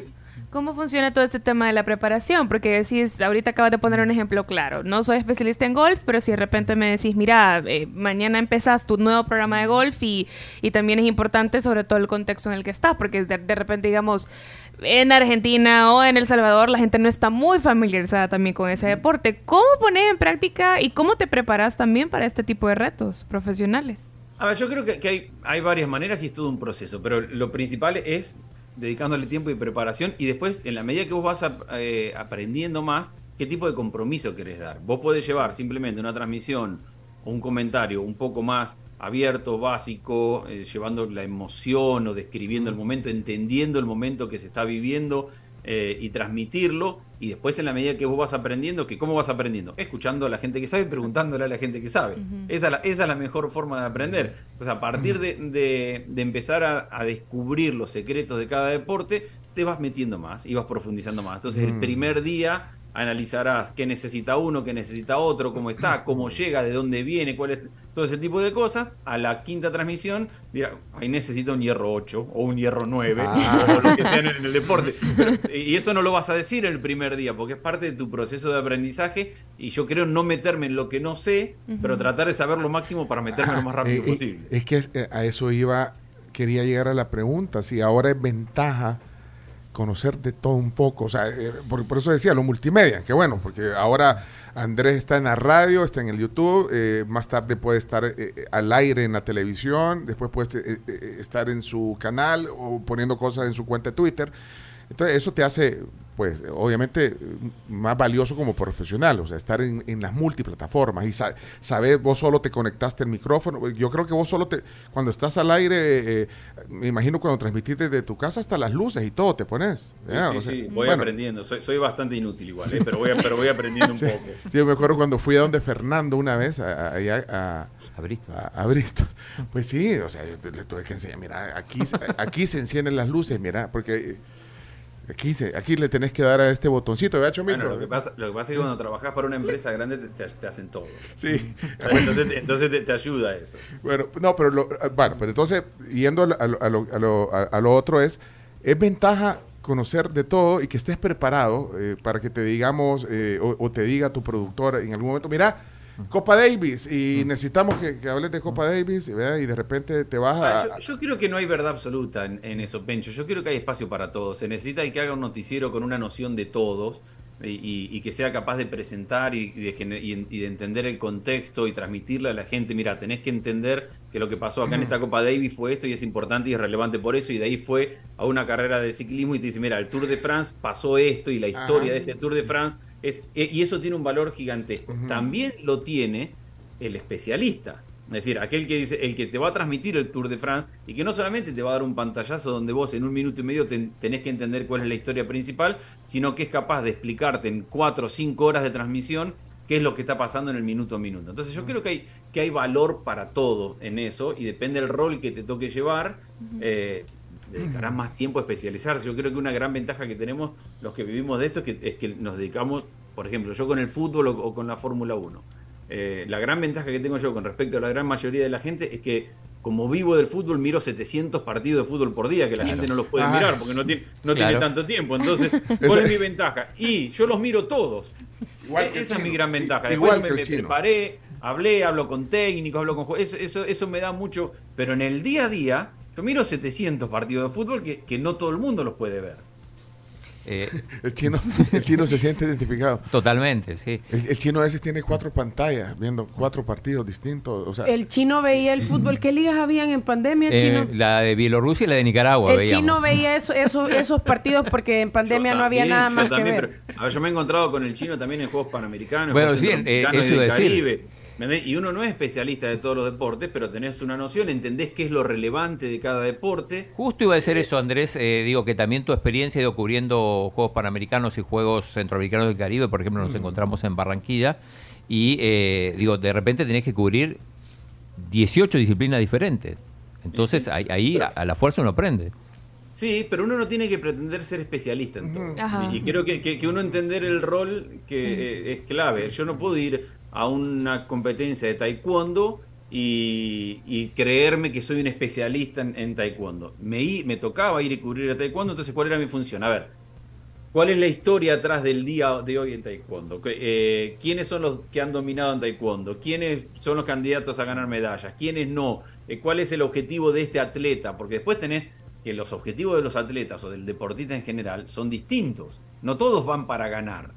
¿Cómo funciona todo este tema de la preparación? Porque decís, ahorita acabas de poner un ejemplo claro. No soy especialista en golf, pero si de repente me decís, mira, eh, mañana empezás tu nuevo programa de golf y, también es importante sobre todo el contexto en el que estás, porque de, de, repente, digamos, en Argentina o en El Salvador la gente no está muy familiarizada también con ese deporte. ¿Cómo pones en práctica y cómo te preparas también para este tipo de retos profesionales? A ver, yo creo que, hay, hay varias maneras y es todo un proceso, pero lo principal es dedicándole tiempo y preparación y después, en la medida que vos vas eh, aprendiendo más, qué tipo de compromiso querés dar. Vos podés llevar simplemente una transmisión o un comentario un poco más abierto, básico, eh, llevando la emoción o describiendo el momento, entendiendo el momento que se está viviendo eh, y transmitirlo. Y después en la medida que vos vas aprendiendo, que ¿cómo vas aprendiendo? Escuchando a la gente que sabe, preguntándole a la gente que sabe. esa, es la, mejor forma de aprender. Entonces, a partir de, empezar a, descubrir los secretos de cada deporte, te vas metiendo más y vas profundizando más. Entonces, el primer día analizarás qué necesita uno, qué necesita otro, cómo está, cómo llega, de dónde viene, cuál es todo ese tipo de cosas. A la quinta transmisión, dirá, ahí necesita un hierro 8 o un hierro 9 ah. o lo que sea en el deporte. y eso no lo vas a decir el primer día, porque es parte de tu proceso de aprendizaje y yo creo no meterme en lo que no sé, pero tratar de saber lo máximo para meterme lo más rápido eh, eh, posible. Es que eh, a eso iba, quería llegar a la pregunta, si ahora es ventaja conocer de todo un poco. O sea, eh, por, eso decía lo multimedia, que bueno, porque ahora Andrés está en la radio, está en el YouTube, eh, más tarde puede estar eh, al aire en la televisión, después puede estar en su canal o poniendo cosas en su cuenta de Twitter. Entonces, eso te hace pues obviamente más valioso como profesional, o sea, estar en, las multiplataformas y saber, vos solo te conectaste el micrófono, yo creo que vos solo te, cuando estás al aire, eh, me imagino cuando transmitís desde tu casa hasta las luces y todo te pones. Sí, sí, voy aprendiendo, soy, bastante inútil igual, ¿eh? pero, voy, pero voy aprendiendo un poco. Yo me acuerdo cuando fui a donde Fernando una vez, allá a, a Bristol. A, Bristol. Pues sí, o sea, le tuve que enseñar, mira, aquí, aquí se encienden las luces, mira, porque Aquí, aquí le tenés que dar a este botoncito, ¿verdad, Chomito? lo, que pasa, lo que pasa es que cuando trabajas para una empresa grande te, hacen todo. Sí. Entonces, entonces te, ayuda eso. Bueno, no, pero lo, bueno, pues entonces, yendo a lo, a, lo, a lo, otro es, es ventaja conocer de todo y que estés preparado eh, para que te digamos eh, o, te diga tu productor en algún momento, mira, Copa Davis y necesitamos que, hables de Copa Davis y de repente te vas a... Ah, yo, creo que no hay verdad absoluta en, eso, Pencho. Yo creo que hay espacio para todos. Se necesita que haga un noticiero con una noción de todos. Y, que sea capaz de presentar y, de, entender el contexto y transmitirle a la gente, mira, tenés que entender que lo que pasó acá en esta Copa Davis fue esto y es importante y es relevante por eso, y de ahí fue a una carrera de ciclismo y te dice, mira, el Tour de France pasó esto y la historia de este Tour de France es, e, y eso tiene un valor gigantesco. También lo tiene el especialista. Es decir, aquel que dice, el que te va a transmitir el Tour de France y que no solamente te va a dar un pantallazo donde vos en un minuto y medio tenés que entender cuál es la historia principal, sino que es capaz de explicarte en cuatro o cinco horas de transmisión qué es lo que está pasando en el minuto a minuto. Entonces yo creo que hay, que hay valor para todo en eso y depende del rol que te toque llevar. Eh, dedicarás más tiempo a especializarse. Yo creo que una gran ventaja que tenemos los que vivimos de esto es que, es que nos dedicamos, por ejemplo, yo con el fútbol o, con la Fórmula 1. Eh, la gran ventaja que tengo yo con respecto a la gran mayoría de la gente es que como vivo del fútbol miro 700 partidos de fútbol por día que la gente no los puede mirar porque no tiene, no tiene tanto tiempo. Entonces, ¿cuál es mi ventaja? Y yo los miro todos. Esa es mi gran ventaja. Después me, preparé, hablé, hablo con técnicos, hablo con eso, eso, eso me da mucho. Pero en el día a día yo miro 700 partidos de fútbol que, que no todo el mundo los puede ver. Eh, el, chino, el chino se siente identificado. Totalmente, sí. El, chino a veces tiene cuatro pantallas, viendo cuatro partidos distintos. O sea, el chino veía el fútbol. ¿Qué ligas habían en pandemia, eh, chino? La de Bielorrusia y la de Nicaragua. El chino veía eso, esos partidos porque en pandemia no había nada más que ver. a ver, yo me he encontrado con el chino también en Juegos Panamericanos. Bueno, sí, eh, eso decir. Y uno no es especialista de todos los deportes, pero tenés una noción, entendés qué es lo relevante de cada deporte. Justo iba a decir eso, Andrés. Eh, digo que también tu experiencia de cubriendo Juegos Panamericanos y Juegos Centroamericanos del Caribe, por ejemplo, nos encontramos en Barranquilla. Y eh, digo, de repente tenés que cubrir 18 disciplinas diferentes. Entonces ahí, a, la fuerza uno aprende. Sí, pero uno no tiene que pretender ser especialista en todo. Y creo que, uno entender el rol que es clave. Yo no puedo ir a una competencia de taekwondo y, creerme que soy un especialista en, taekwondo. Me, tocaba ir y cubrir a taekwondo, entonces ¿cuál era mi función? A ver, ¿cuál es la historia atrás del día de hoy en taekwondo? Eh, ¿Quiénes son los que han dominado en taekwondo? ¿Quiénes son los candidatos a ganar medallas? ¿Quiénes no? Eh, ¿Cuál es el objetivo de este atleta? Porque después tenés que los objetivos de los atletas o del deportista en general son distintos. No todos van para ganar.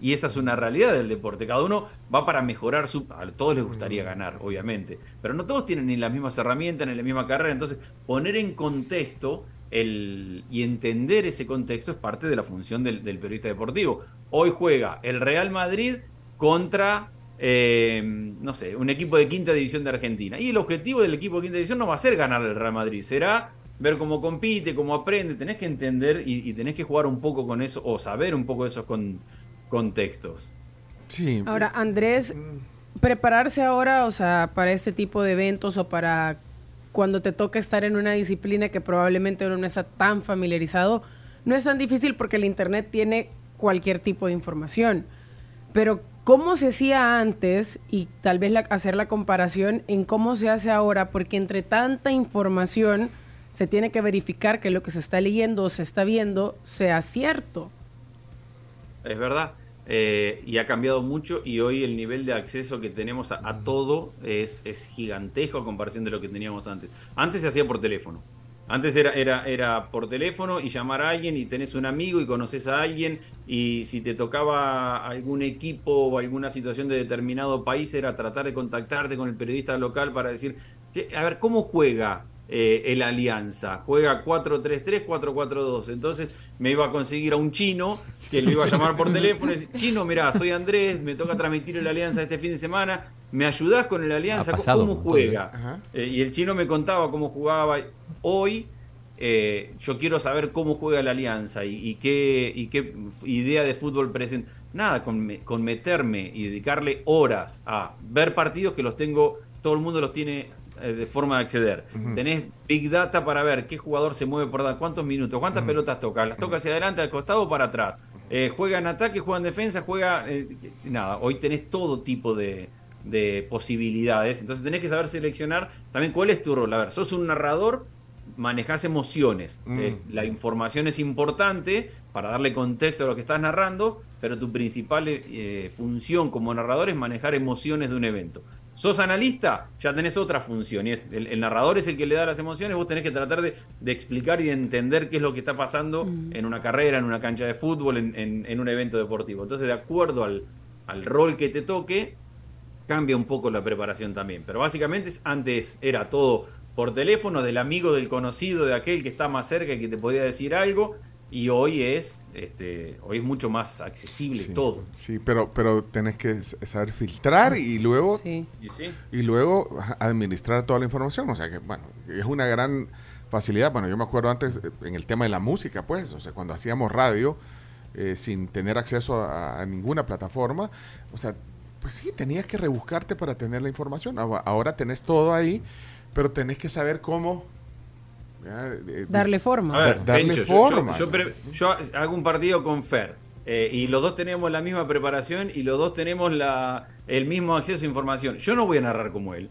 Y esa es una realidad del deporte. Cada uno va para mejorar su... A todos les gustaría mm. ganar, obviamente. Pero no todos tienen ni las mismas herramientas, ni la misma carrera. Entonces, poner en contexto el, y entender ese contexto es parte de la función del, periodista deportivo. Hoy juega el Real Madrid contra, eh, no sé, un equipo de quinta división de Argentina. Y el objetivo del equipo de quinta división no va a ser ganar el Real Madrid, será ver cómo compite, cómo aprende. Tenés que entender y, y tenés que jugar un poco con eso o saber un poco de eso con contextos. Sí. Ahora, Andrés, prepararse ahora, o sea, para este tipo de eventos o para cuando te toca estar en una disciplina que probablemente uno no está tan familiarizado, no es tan difícil porque el Internet tiene cualquier tipo de información. Pero cómo se hacía antes y tal vez hacer la comparación en cómo se hace ahora, porque entre tanta información se tiene que verificar que lo que se está leyendo o se está viendo sea cierto es verdad. Eh, y ha cambiado mucho y hoy el nivel de acceso que tenemos a, todo es, es, gigantesco a comparación de lo que teníamos antes. Antes se hacía por teléfono. Antes era, era, era por teléfono y llamar a alguien y tenés un amigo y conoces a alguien y si te tocaba algún equipo o alguna situación de determinado país era tratar de contactarte con el periodista local para decir, a ver, ¿cómo juega eh, el Alianza. Juega 4-3-3, 4-4-2. Entonces me iba a conseguir a un chino que lo iba a llamar por teléfono y decir, chino, mirá, soy Andrés, me toca transmitir el Alianza este fin de semana, ¿me ayudás con el Alianza? ¿Cómo juega? Eh, y el chino me contaba cómo jugaba. Hoy eh, yo quiero saber cómo juega la Alianza y, qué, y qué idea de fútbol presenta. Nada, con, con meterme y dedicarle horas a ver partidos que los tengo, todo el mundo los tiene eh, de forma de acceder. Tenés Big Data para ver qué jugador se mueve por cuántos minutos, cuántas pelotas toca, las toca hacia adelante, al costado o para atrás. Eh, juega en ataque, juega en defensa, juega... Eh, nada, hoy tenés todo tipo de, de posibilidades, entonces tenés que saber seleccionar también cuál es tu rol. A ver, sos un narrador manejas emociones. Mm. Eh, la información es importante para darle contexto a lo que estás narrando, pero tu principal eh, función como narrador es manejar emociones de un evento. Sos analista, ya tenés otra función, y es el, narrador es el que le da las emociones, vos tenés que tratar de, explicar y de entender qué es lo que está pasando Mm. en una carrera, en una cancha de fútbol, en, en un evento deportivo. Entonces, de acuerdo al, al rol que te toque, cambia un poco la preparación también. Pero básicamente antes era todo por teléfono, del amigo, del conocido, de aquel que está más cerca y que te podía decir algo. Y hoy es, este, hoy es mucho más accesible Sí, todo. Sí, pero, pero tenés que saber filtrar y luego, Sí. ¿Y luego administrar toda la información. O sea que, bueno, es una gran facilidad. Bueno, yo me acuerdo antes eh, en el tema de la música, pues, o sea, cuando hacíamos radio eh, sin tener acceso a, a ninguna plataforma, o sea, pues sí, tenías que rebuscarte para tener la información. Ahora tenés todo ahí, pero tenés que saber cómo... ya, eh, Darle forma. A ver, Da- darle Pencho, forma. Yo, yo pre- yo hago un partido con Fer. eh, y los dos tenemos la misma preparación y los dos tenemos la, el mismo acceso a información. Yo no voy a narrar como él.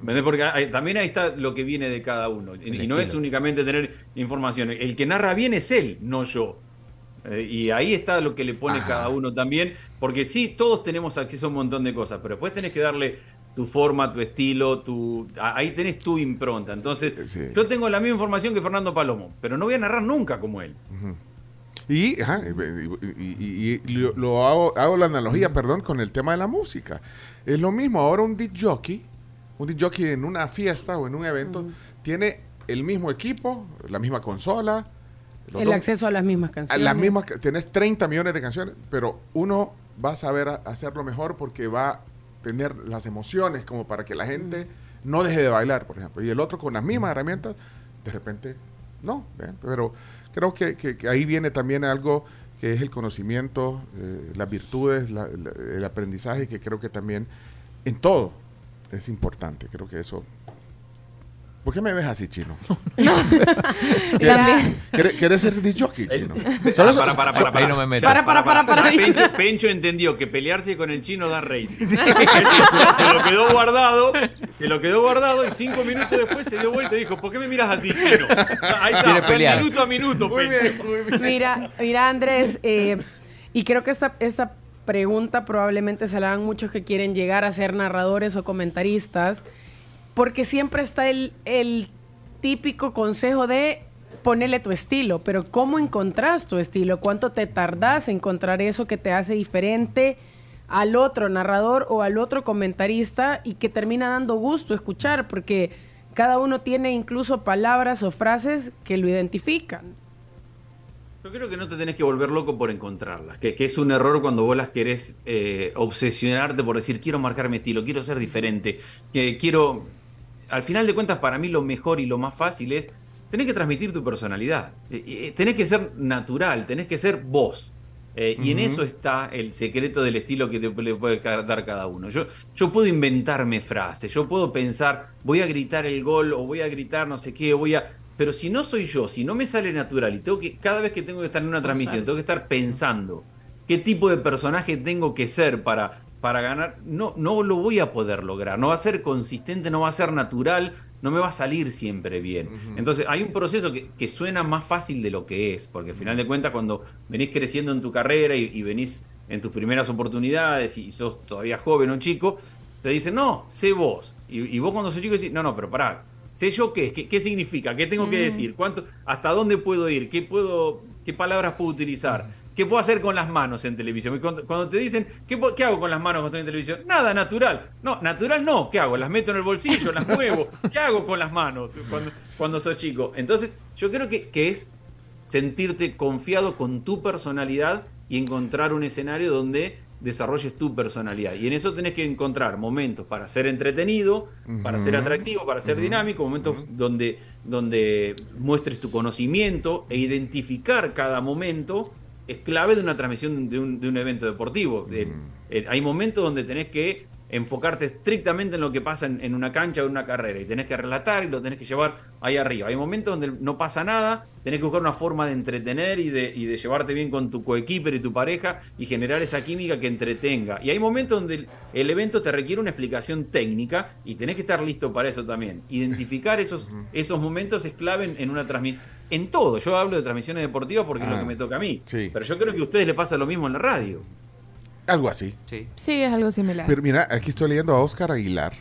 ¿Entendés? Porque hay- también ahí está lo que viene de cada uno. Y, El y no es únicamente tener información. El que narra bien es él, no yo. Eh, y ahí está lo que le pone Ajá. cada uno también. Porque sí, todos tenemos acceso a un montón de cosas, pero después tenés que darle tu forma, tu estilo, tu ahí tenés tu impronta. Entonces, Eh, sí. yo tengo la misma información que Fernando Palomo, pero no voy a narrar nunca como él. Y, ajá, y- y- y- y lo, lo hago, hago la analogía, perdón, con el tema de la música. Es lo mismo, ahora un disc jockey, un disc jockey en una fiesta o en un evento, tiene el mismo equipo, la misma consola, los El dos- acceso a las mismas a canciones. las mismas, tenés 30 millones de canciones, pero uno va a saber hacerlo mejor porque va tener las emociones como para que la gente no deje de bailar, por ejemplo. Y el otro con las mismas herramientas, de repente, no. ¿eh? Pero creo que, que- que ahí viene también algo que es el conocimiento, eh, las virtudes, la- la- el aprendizaje, que creo que también en todo es importante. Creo que eso... ¿Por qué me ves así, chino? ¿Quieres, ser disc jockey, chino? Solo para, para, para, Ahí no me meto. Para, para, para, para. Pencho, Pencho entendió que pelearse con el chino da rating. se lo quedó guardado, se lo quedó guardado y cinco minutos después se dio vuelta y dijo, ¿por qué me miras así, chino? Ahí está, minuto a minuto, Muy Pencho. bien, muy bien. Mira, mira Andrés, eh, y creo que esta, esta pregunta probablemente se la dan muchos que quieren llegar a ser narradores o comentaristas, porque siempre está el, el típico consejo de ponerle tu estilo, pero ¿cómo encontrás tu estilo? ¿Cuánto te tardás en encontrar eso que te hace diferente al otro narrador o al otro comentarista y que termina dando gusto escuchar? Porque cada uno tiene incluso palabras o frases que lo identifican. Yo creo que no te tenés que volver loco por encontrarlas, que, que es un error cuando vos las querés eh, obsesionarte por decir quiero marcar mi estilo, quiero ser diferente, quiero... Al final de cuentas, para mí lo mejor y lo más fácil es tenés que transmitir tu personalidad, eh, eh, tenés que ser natural, tenés que ser vos. Eh, Y en eso está el secreto del estilo que te le puede dar cada uno. Yo, yo puedo inventarme frases, yo puedo pensar, voy a gritar el gol o voy a gritar no sé qué, o voy a... Pero si no soy yo, si no me sale natural y tengo que, cada vez que tengo que estar en una transmisión, tengo que estar pensando qué tipo de personaje tengo que ser para, para ganar, no, no lo voy a poder lograr, no va a ser consistente, no va a ser natural, no me va a salir siempre bien. Entonces hay un proceso que, que suena más fácil de lo que es, porque al final de cuentas cuando venís creciendo en tu carrera y, y venís en tus primeras oportunidades y sos todavía joven o chico, te dicen, no, sé vos. Y, y vos cuando sos chico decís, no, no, pero pará, ¿sé yo qué? ¿Qué, qué significa? ¿Qué tengo que decir? ¿Cuánto, ¿Hasta dónde puedo ir? ¿Qué, puedo, ¿Qué palabras puedo utilizar? ¿Qué puedo hacer con las manos en televisión? Cuando, cuando te dicen, ¿qué, puedo- ¿qué hago con las manos cuando estoy en televisión? Nada, natural. No, natural no. ¿Qué hago? Las meto en el bolsillo, las muevo. ¿Qué hago con las manos cuando, cuando sos chico? Entonces, yo creo que, que es sentirte confiado con tu personalidad y encontrar un escenario donde desarrolles tu personalidad. Y en eso tenés que encontrar momentos para ser entretenido, para ser atractivo, para ser dinámico, momentos donde, donde muestres tu conocimiento e identificar cada momento es clave de una transmisión de un, de un evento deportivo. Eh, eh, hay momentos donde tenés que enfocarte estrictamente en lo que pasa en, una cancha o en una carrera y tenés que relatar y lo tenés que llevar ahí arriba. Hay momentos donde no pasa nada, tenés que buscar una forma de entretener y de, y de llevarte bien con tu coequiper y tu pareja y generar esa química que entretenga. Y hay momentos donde el, evento te requiere una explicación técnica y tenés que estar listo para eso también. Identificar esos, esos momentos es clave en, una transmisión. En todo, yo hablo de transmisiones deportivas porque es lo ah, que me toca a mí. Pero yo creo que a ustedes les pasa lo mismo en la radio. Algo así. Sí. sí, es algo similar. Pero mira, aquí estoy leyendo a Oscar Aguilar.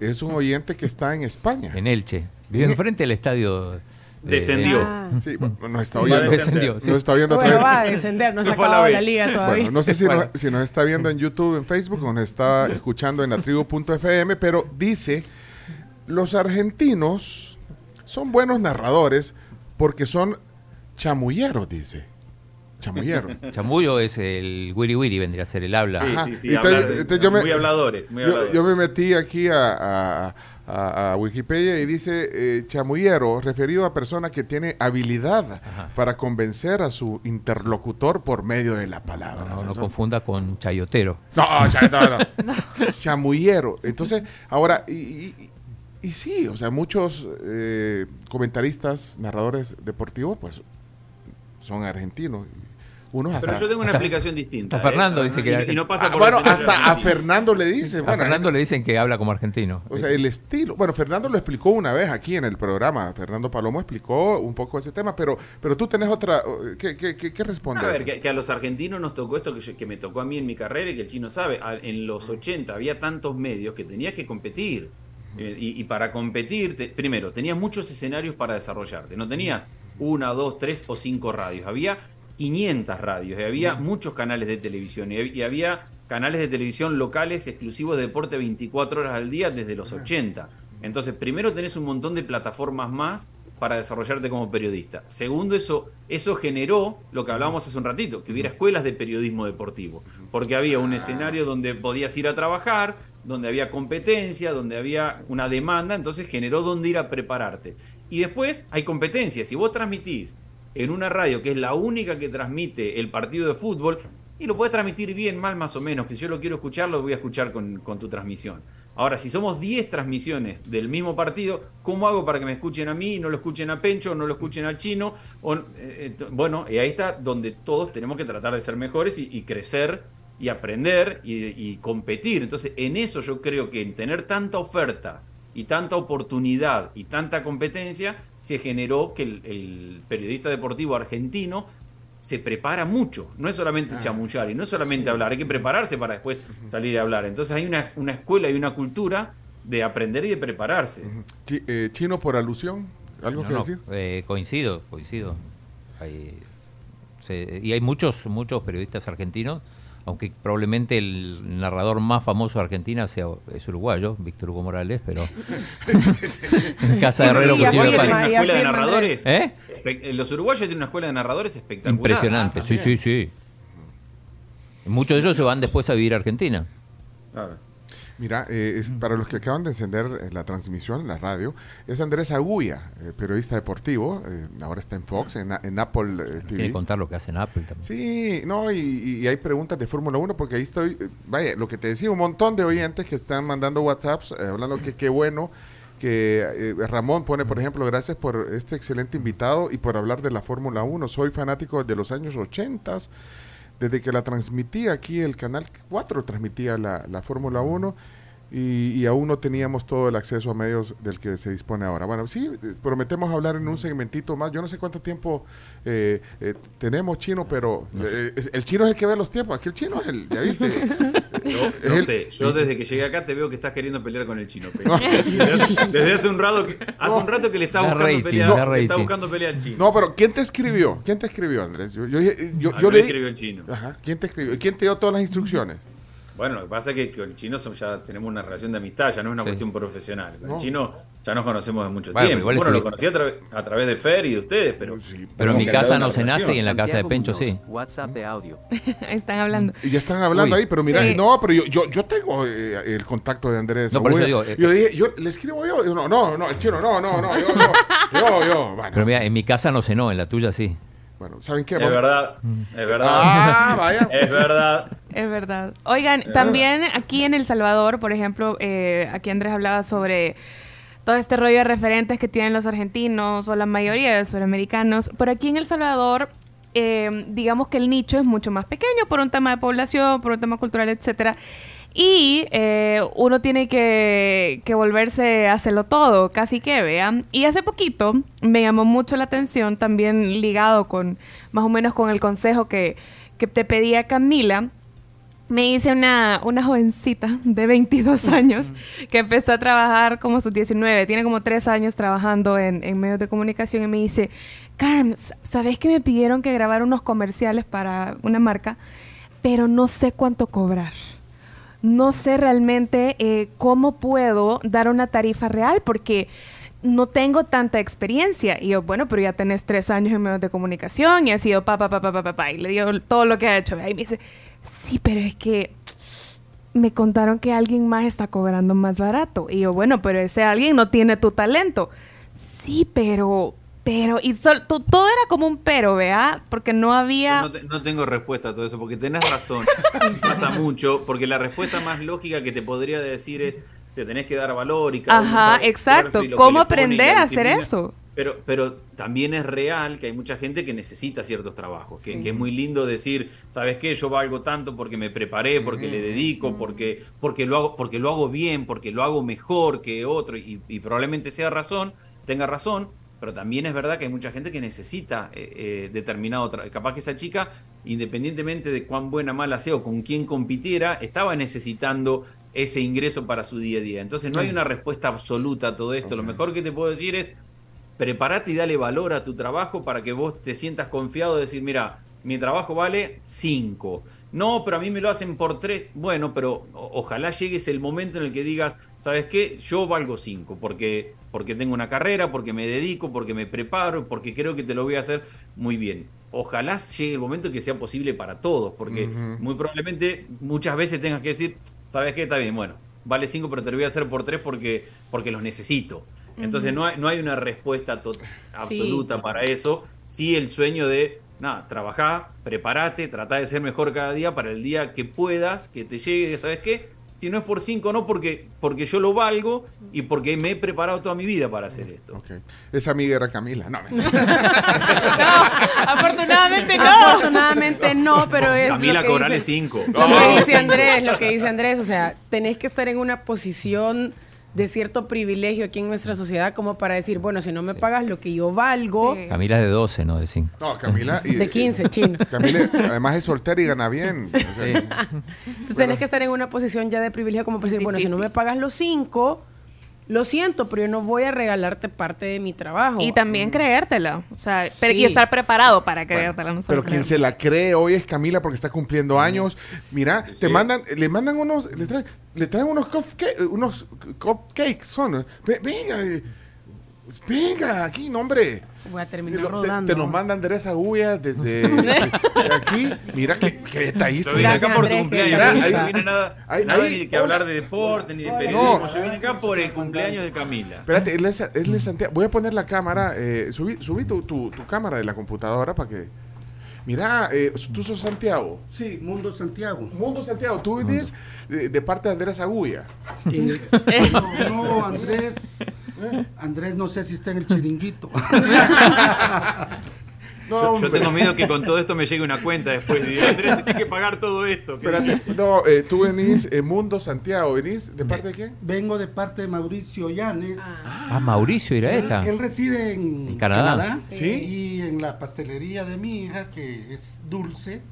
Es un oyente que está en España. En Elche. Vive enfrente del estadio. Descendió. Ah. Sí, bueno, nos está oyendo. Descendió, Nos está oyendo bueno, va a descender, no se acabado la, liga todavía. Bueno, no sé si, si, nos está viendo en YouTube, en Facebook, o nos está escuchando en la tribu.fm, pero dice, los argentinos son buenos narradores porque son chamulleros, dice. Chamullero. Chamullo es el wiri wiri, vendría a ser el habla. Sí, sí, sí, yo me, muy habladores. Yo, me metí aquí a, Wikipedia y dice eh, chamullero, referido a persona que tiene habilidad para convencer a su interlocutor por medio de la palabra. No, confunda con chayotero. No, chayotero, no. chamullero. Entonces, ahora, y, y, sí, o sea, muchos eh, comentaristas, narradores deportivos, pues son argentinos pero yo tengo una explicación distinta. A Fernando ¿eh? dice que. Y, no pasa ah, bueno, hasta a Fernando le dicen. a Fernando le dicen que habla como argentino. O sea, el estilo. Bueno, Fernando lo explicó una vez aquí en el programa. Fernando Palomo explicó un poco ese tema, pero, pero tú tenés otra. ¿Qué, qué, qué, respondes? A ver, que, a los argentinos nos tocó esto que, que me tocó a mí en mi carrera y que el chino sabe. En los 80 había tantos medios que tenías que competir. Eh, y, y, para competir, primero, tenías muchos escenarios para desarrollarte. No tenías una, dos, tres o cinco radios. Había 500 radios y había muchos canales de televisión y había canales de televisión locales exclusivos de deporte 24 horas al día desde los 80. Entonces, primero tenés un montón de plataformas más para desarrollarte como periodista. Segundo, eso, eso generó lo que hablábamos hace un ratito, que hubiera escuelas de periodismo deportivo, porque había un escenario donde podías ir a trabajar, donde había competencia, donde había una demanda, entonces generó donde ir a prepararte. Y después hay competencias. Si vos transmitís en una radio que es la única que transmite el partido de fútbol y lo puedes transmitir bien, mal, más o menos, que si yo lo quiero escuchar, lo voy a escuchar con, tu transmisión. Ahora, si somos 10 transmisiones del mismo partido, ¿cómo hago para que me escuchen a mí, no lo escuchen a Pencho, no lo escuchen al chino? O, eh, eh, bueno, y ahí está donde todos tenemos que tratar de ser mejores y, crecer y aprender y, y competir. Entonces, en eso yo creo que en tener tanta oferta y tanta oportunidad y tanta competencia, se generó que el, periodista deportivo argentino se prepara mucho. No es solamente ah, chamullar y no es solamente hablar, hay que prepararse para después salir a hablar. Entonces hay una, escuela y una cultura de aprender y de prepararse. Eh, ¿Chino por alusión? ¿Algo que decir? Eh, coincido, coincido. y hay muchos, muchos periodistas argentinos aunque probablemente el narrador más famoso de Argentina sea es uruguayo, Víctor Hugo Morales, pero Casa de Herrero ¿Una escuela de narradores? ¿Eh? Los uruguayos tienen una escuela de narradores espectacular. Impresionante, ah, sí, sí, sí. Muchos de ellos se van después a vivir a Argentina. Claro. Mira, eh, para los que acaban de encender eh, la transmisión, la radio, es Andrés Agulla, eh, periodista deportivo, ahora está en Fox, en, Apple TV. Tiene contar lo que hace en Apple también. Sí, no, y, hay preguntas de Fórmula 1 porque ahí estoy, vaya, lo que te decía, un montón de oyentes que están mandando WhatsApps hablando que qué bueno que Ramón pone, por ejemplo, gracias por este excelente invitado y por hablar de la Fórmula 1. Soy fanático de los años 80 desde que la transmitía aquí, el canal 4 transmitía la, la Fórmula 1 y, aún no teníamos todo el acceso a medios del que se dispone ahora. Bueno, sí, prometemos hablar en un segmentito más. Yo no sé cuánto tiempo eh, eh, tenemos chino, pero eh, el chino es el que ve los tiempos. Aquí el chino es el, ¿ya viste? no, sé, yo desde que llegué acá te veo que estás queriendo pelear con el chino. desde, hace un rato que, hace un rato que le está buscando, pelea, está buscando pelea al chino. No, pero ¿quién te escribió? ¿Quién te escribió, Andrés? Yo, yo, yo, yo le escribió el chino. Ajá, ¿quién te escribió? ¿Quién te dio todas las instrucciones? Bueno, lo que pasa es que con el chino ya tenemos una relación de amistad, ya no es una cuestión profesional. Con el chino ya nos conocemos de mucho tiempo. Bueno, lo conocí a, través de Fer y de ustedes, pero... pero, en mi casa no cenaste y en la casa de Pencho sí. WhatsApp de audio. están hablando. Y ya están hablando ahí, pero mira, no, pero yo, yo, yo tengo eh, el contacto de Andrés. No, por eso digo, yo dije, yo le escribo yo. No, no, no, el chino, no, no, no, yo, yo, yo, Pero mira, en mi casa no cenó, en la tuya sí. Bueno, ¿saben qué? Es verdad, es verdad. Ah, vaya. Es verdad. Es verdad. Oigan, también aquí en El Salvador, por ejemplo, eh, aquí Andrés hablaba sobre todo este rollo de referentes que tienen los argentinos o la mayoría de los sudamericanos. Pero aquí en El Salvador, eh, digamos que el nicho es mucho más pequeño por un tema de población, por un tema cultural, etcétera. Y eh, uno tiene que, volverse a hacerlo todo, casi que vean. Y hace poquito me llamó mucho la atención, también ligado con más o menos con el consejo que, que te pedía Camila. Me hice una, una jovencita de 22 años que empezó a trabajar como a sus 19, tiene como 3 años trabajando en, en medios de comunicación y me dice, Carmen, ¿sabes que me pidieron que grabara unos comerciales para una marca? Pero no sé cuánto cobrar no sé realmente eh, cómo puedo dar una tarifa real porque no tengo tanta experiencia. Y yo, bueno, pero ya tenés tres años en medios de comunicación y ha sido pa, pa, pa, pa, pa, pa, y le digo todo lo que ha hecho. Y me dice, sí, pero es que me contaron que alguien más está cobrando más barato. Y yo, bueno, pero ese alguien no tiene tu talento. Sí, pero pero, y todo era como un pero, ¿vea? Porque no había... No, tengo respuesta a todo eso, porque tenés razón, pasa mucho, porque la respuesta más lógica que te podría decir es, te tenés que dar valor y cada Ajá, exacto, ¿cómo aprender a hacer eso? Pero, pero también es real que hay mucha gente que necesita ciertos trabajos, que, es muy lindo decir, ¿sabes qué? Yo valgo tanto porque me preparé, porque le dedico, porque, porque, lo hago, porque lo hago bien, porque lo hago mejor que otro, y, y probablemente sea razón, tenga razón, pero también es verdad que hay mucha gente que necesita eh, eh, determinado trabajo. Capaz que esa chica, independientemente de cuán buena, mala sea o con quién compitiera, estaba necesitando ese ingreso para su día a día. Entonces no hay una respuesta absoluta a todo esto. Lo mejor que te puedo decir es, prepárate y dale valor a tu trabajo para que vos te sientas confiado de decir, mira, mi trabajo vale 5. No, pero a mí me lo hacen por 3. Bueno, pero ojalá llegues el momento en el que digas, ¿sabes qué? Yo valgo 5 porque porque tengo una carrera, porque me dedico, porque me preparo, porque creo que te lo voy a hacer muy bien. Ojalá llegue el momento que sea posible para todos, porque muy probablemente muchas veces tengas que decir, ¿sabes qué? Está bien, bueno, vale 5, pero te lo voy a hacer por 3 porque, porque los necesito. Entonces no, hay, no hay una respuesta absoluta para eso. Sí el sueño de, nada, trabajar, prepárate, trata de ser mejor cada día para el día que puedas, que te llegue, ¿sabes qué? Si no es por cinco, no porque, porque yo lo valgo y porque me he preparado toda mi vida para hacer esto. Esa amiga era Camila, no. no, afortunadamente no. Afortunadamente no, pero es. Camila, cobrale cinco. Lo que dice Andrés, lo que dice Andrés, o sea, tenés que estar en una posición de cierto privilegio aquí en nuestra sociedad como para decir, bueno, si no me pagas lo que yo valgo... Camila es de 12, no de 5. No, Camila... de 15, chino. Camila además es soltera y gana bien. Entonces tenés que estar en una posición ya de privilegio como para decir, bueno, si no me pagas los 5 lo siento, pero yo no voy a regalarte parte de mi trabajo. Y también creértela, o sea, y estar preparado para creértela. pero quien se la cree hoy es Camila porque está cumpliendo años. Mira, te mandan, le mandan unos, le traen, le traen unos cupcakes, unos cupcakes, son. Venga, eh, venga, aquí, nombre. Voy a terminar rodando. Te, nos manda Andrés Agulla desde, aquí. Mira que, que detallista. Yo acá por tu cumpleaños. no viene nada, nada ni que hablar de deporte ni de periodismo. Yo vine acá por el cumpleaños de Camila. Espérate, él es, él es Santiago. Voy a poner la cámara. Eh, subí, subí tu, tu, tu cámara de la computadora para que... Mira, eh, tú sos Santiago. Sí, Mundo Santiago. Mundo Santiago. Tú vienes de, parte de Andrés Agulla. Eh, no, no, Andrés Andrés no sé si está en el chiringuito. yo, tengo miedo que con todo esto me llegue una cuenta después. Andrés, tienes que pagar todo esto. Espérate, no, eh, tú venís, eh, Mundo Santiago, ¿venís de parte de quién? Vengo de parte de Mauricio Llanes. Ah, Mauricio Iraeta. Él, él reside en, Canadá, ¿Sí? y en la pastelería de mi hija, que es dulce.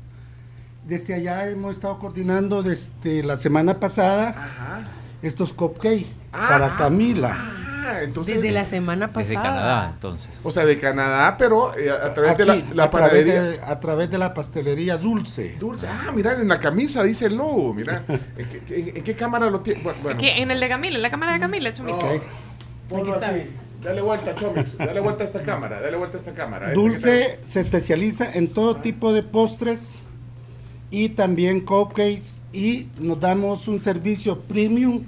Desde allá hemos estado coordinando desde la semana pasada estos cupcakes ah, para Camila. Ah, entonces. Desde la semana pasada. Desde Canadá, entonces. O sea, de Canadá, pero eh, a través de la, a panadería. a través de la pastelería Dulce. Dulce. Ah, mira, en la camisa dice el logo. Mira, ¿en qué, cámara lo tiene? Bueno. en el de Camila, en la cámara de Camila, Chomito. Aquí está. Dale vuelta, Chomix. Dale vuelta a esta cámara. Dale vuelta a esta cámara. Dulce se especializa en todo tipo de postres y también cupcakes. Y nos damos un servicio premium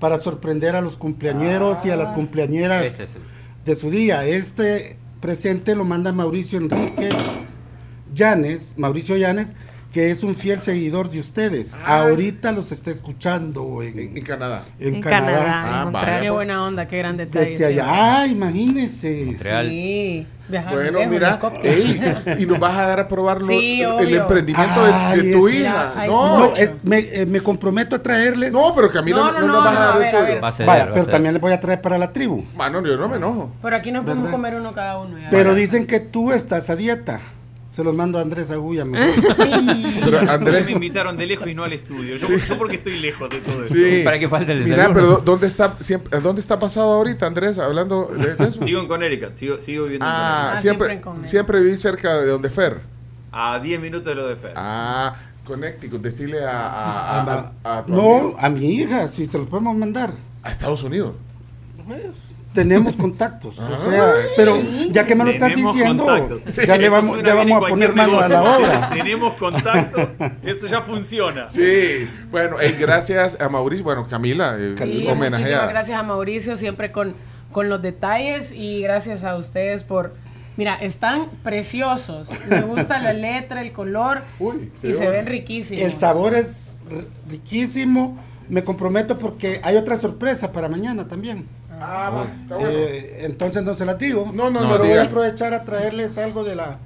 para sorprender a los cumpleañeros y a las ah. cumpleañeras este de su día. Este presente lo manda Mauricio Enríquez Llanes, Mauricio Llanes, que es un fiel seguidor de ustedes. Ah. Ahorita los está escuchando en, Canadá. En, Canadá. Ah, qué buena onda, qué gran detalle. Desde allá, ah, imagínense. Sí. bueno, mira, y nos vas a dar a probar el emprendimiento de, tu hija. no, eh, me, comprometo a traerles. No, pero Camila no, no, no nos vas a dar el tuyo. Vaya, pero también les voy a traer para la tribu. Bueno, yo no me enojo. Pero aquí nos podemos comer uno cada uno. Pero dicen que tú estás a dieta. Se los mando a Andrés Agulla. pero Andrés me invitaron de lejos y no al estudio. Yo, porque estoy lejos de todo eso. Sí. Para que falte el Mira, pero ¿dónde está, siempre, ¿dónde está pasado ahorita, Andrés, hablando de, eso? Sigo en Connecticut, sigo, sigo viviendo ah, en Connecticut. Siempre, ah, siempre, viví cerca de donde Fer. A 10 minutos de lo de Fer. Ah, Connecticut, decirle a... a, a, a no, a mi hija, si se lo podemos mandar. A Estados Unidos. Pues tenemos contactos. o ah. sea, pero ya que me lo están diciendo, ya le vamos, ya vamos a poner mano a la obra. Tenemos contacto, esto ya funciona. Sí, bueno, gracias a Mauricio, bueno, Camila, eh, sí, gracias a Mauricio, siempre con, con los detalles y gracias a ustedes por... Mira, están preciosos. Me gusta la letra, el color Uy, y se ven riquísimos. El sabor es riquísimo. Me comprometo porque hay otra sorpresa para mañana también. Ah, va, está bueno. Eh, entonces no se las digo. No, no, no. Pero voy a aprovechar a traerles algo de la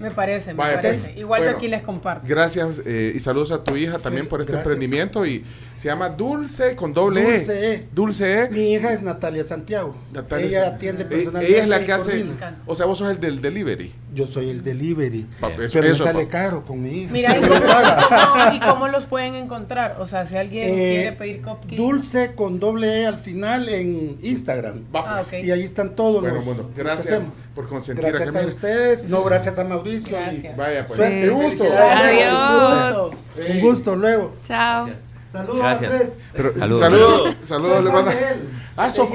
me parece, me parece. Igual yo aquí les comparto. Gracias eh, y saludos a tu hija también por este emprendimiento y se llama Dulce con doble Dulce E. Dulce E. Mi hija es Natalia Santiago. Natalia ella atiende eh, personalmente. Ella es la que hace. O sea, vos sos el del delivery. Yo soy el delivery. eso, pero sale caro con mi hija. Mira, ¿y, cómo, los pueden encontrar? O sea, si alguien eh, quiere pedir cupcakes. Dulce con doble E al final en Instagram. Ah, Y ahí están todos bueno, Bueno, gracias por consentir gracias a, ustedes. No, gracias a Mauricio. Gracias. vaya, pues. Suerte, gusto. Adiós. Un gusto luego. Chao. Saludos Gracias. Pero, saludos. Saludos, saludos le manda. Ah, sos,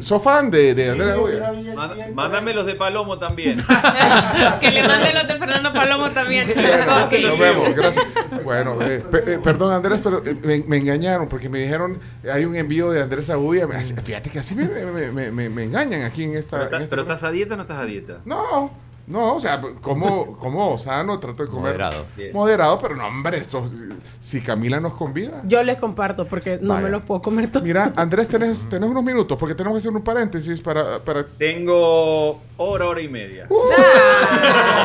so fan de, de Andrea Goya. Mándame los de Palomo también. que le mande los de Fernando Palomo también. Nos vemos, gracias. Bueno, eh, eh, perdón Andrés, pero eh, me, engañaron porque me dijeron, hay un envío de Andrés Agulla. Fíjate que así me, me, me, engañan aquí en esta... Pero, en esta ¿pero estás a dieta o no estás a dieta? No. No, o sea, como, como sano, trato de comer moderado. Moderado, pero no, hombre, esto, si Camila nos convida. Yo les comparto porque no me los puedo comer todos. Mira, Andrés, tenés, tenés unos minutos porque tenemos que hacer un paréntesis para... para... Tengo hora, hora y media. Uh.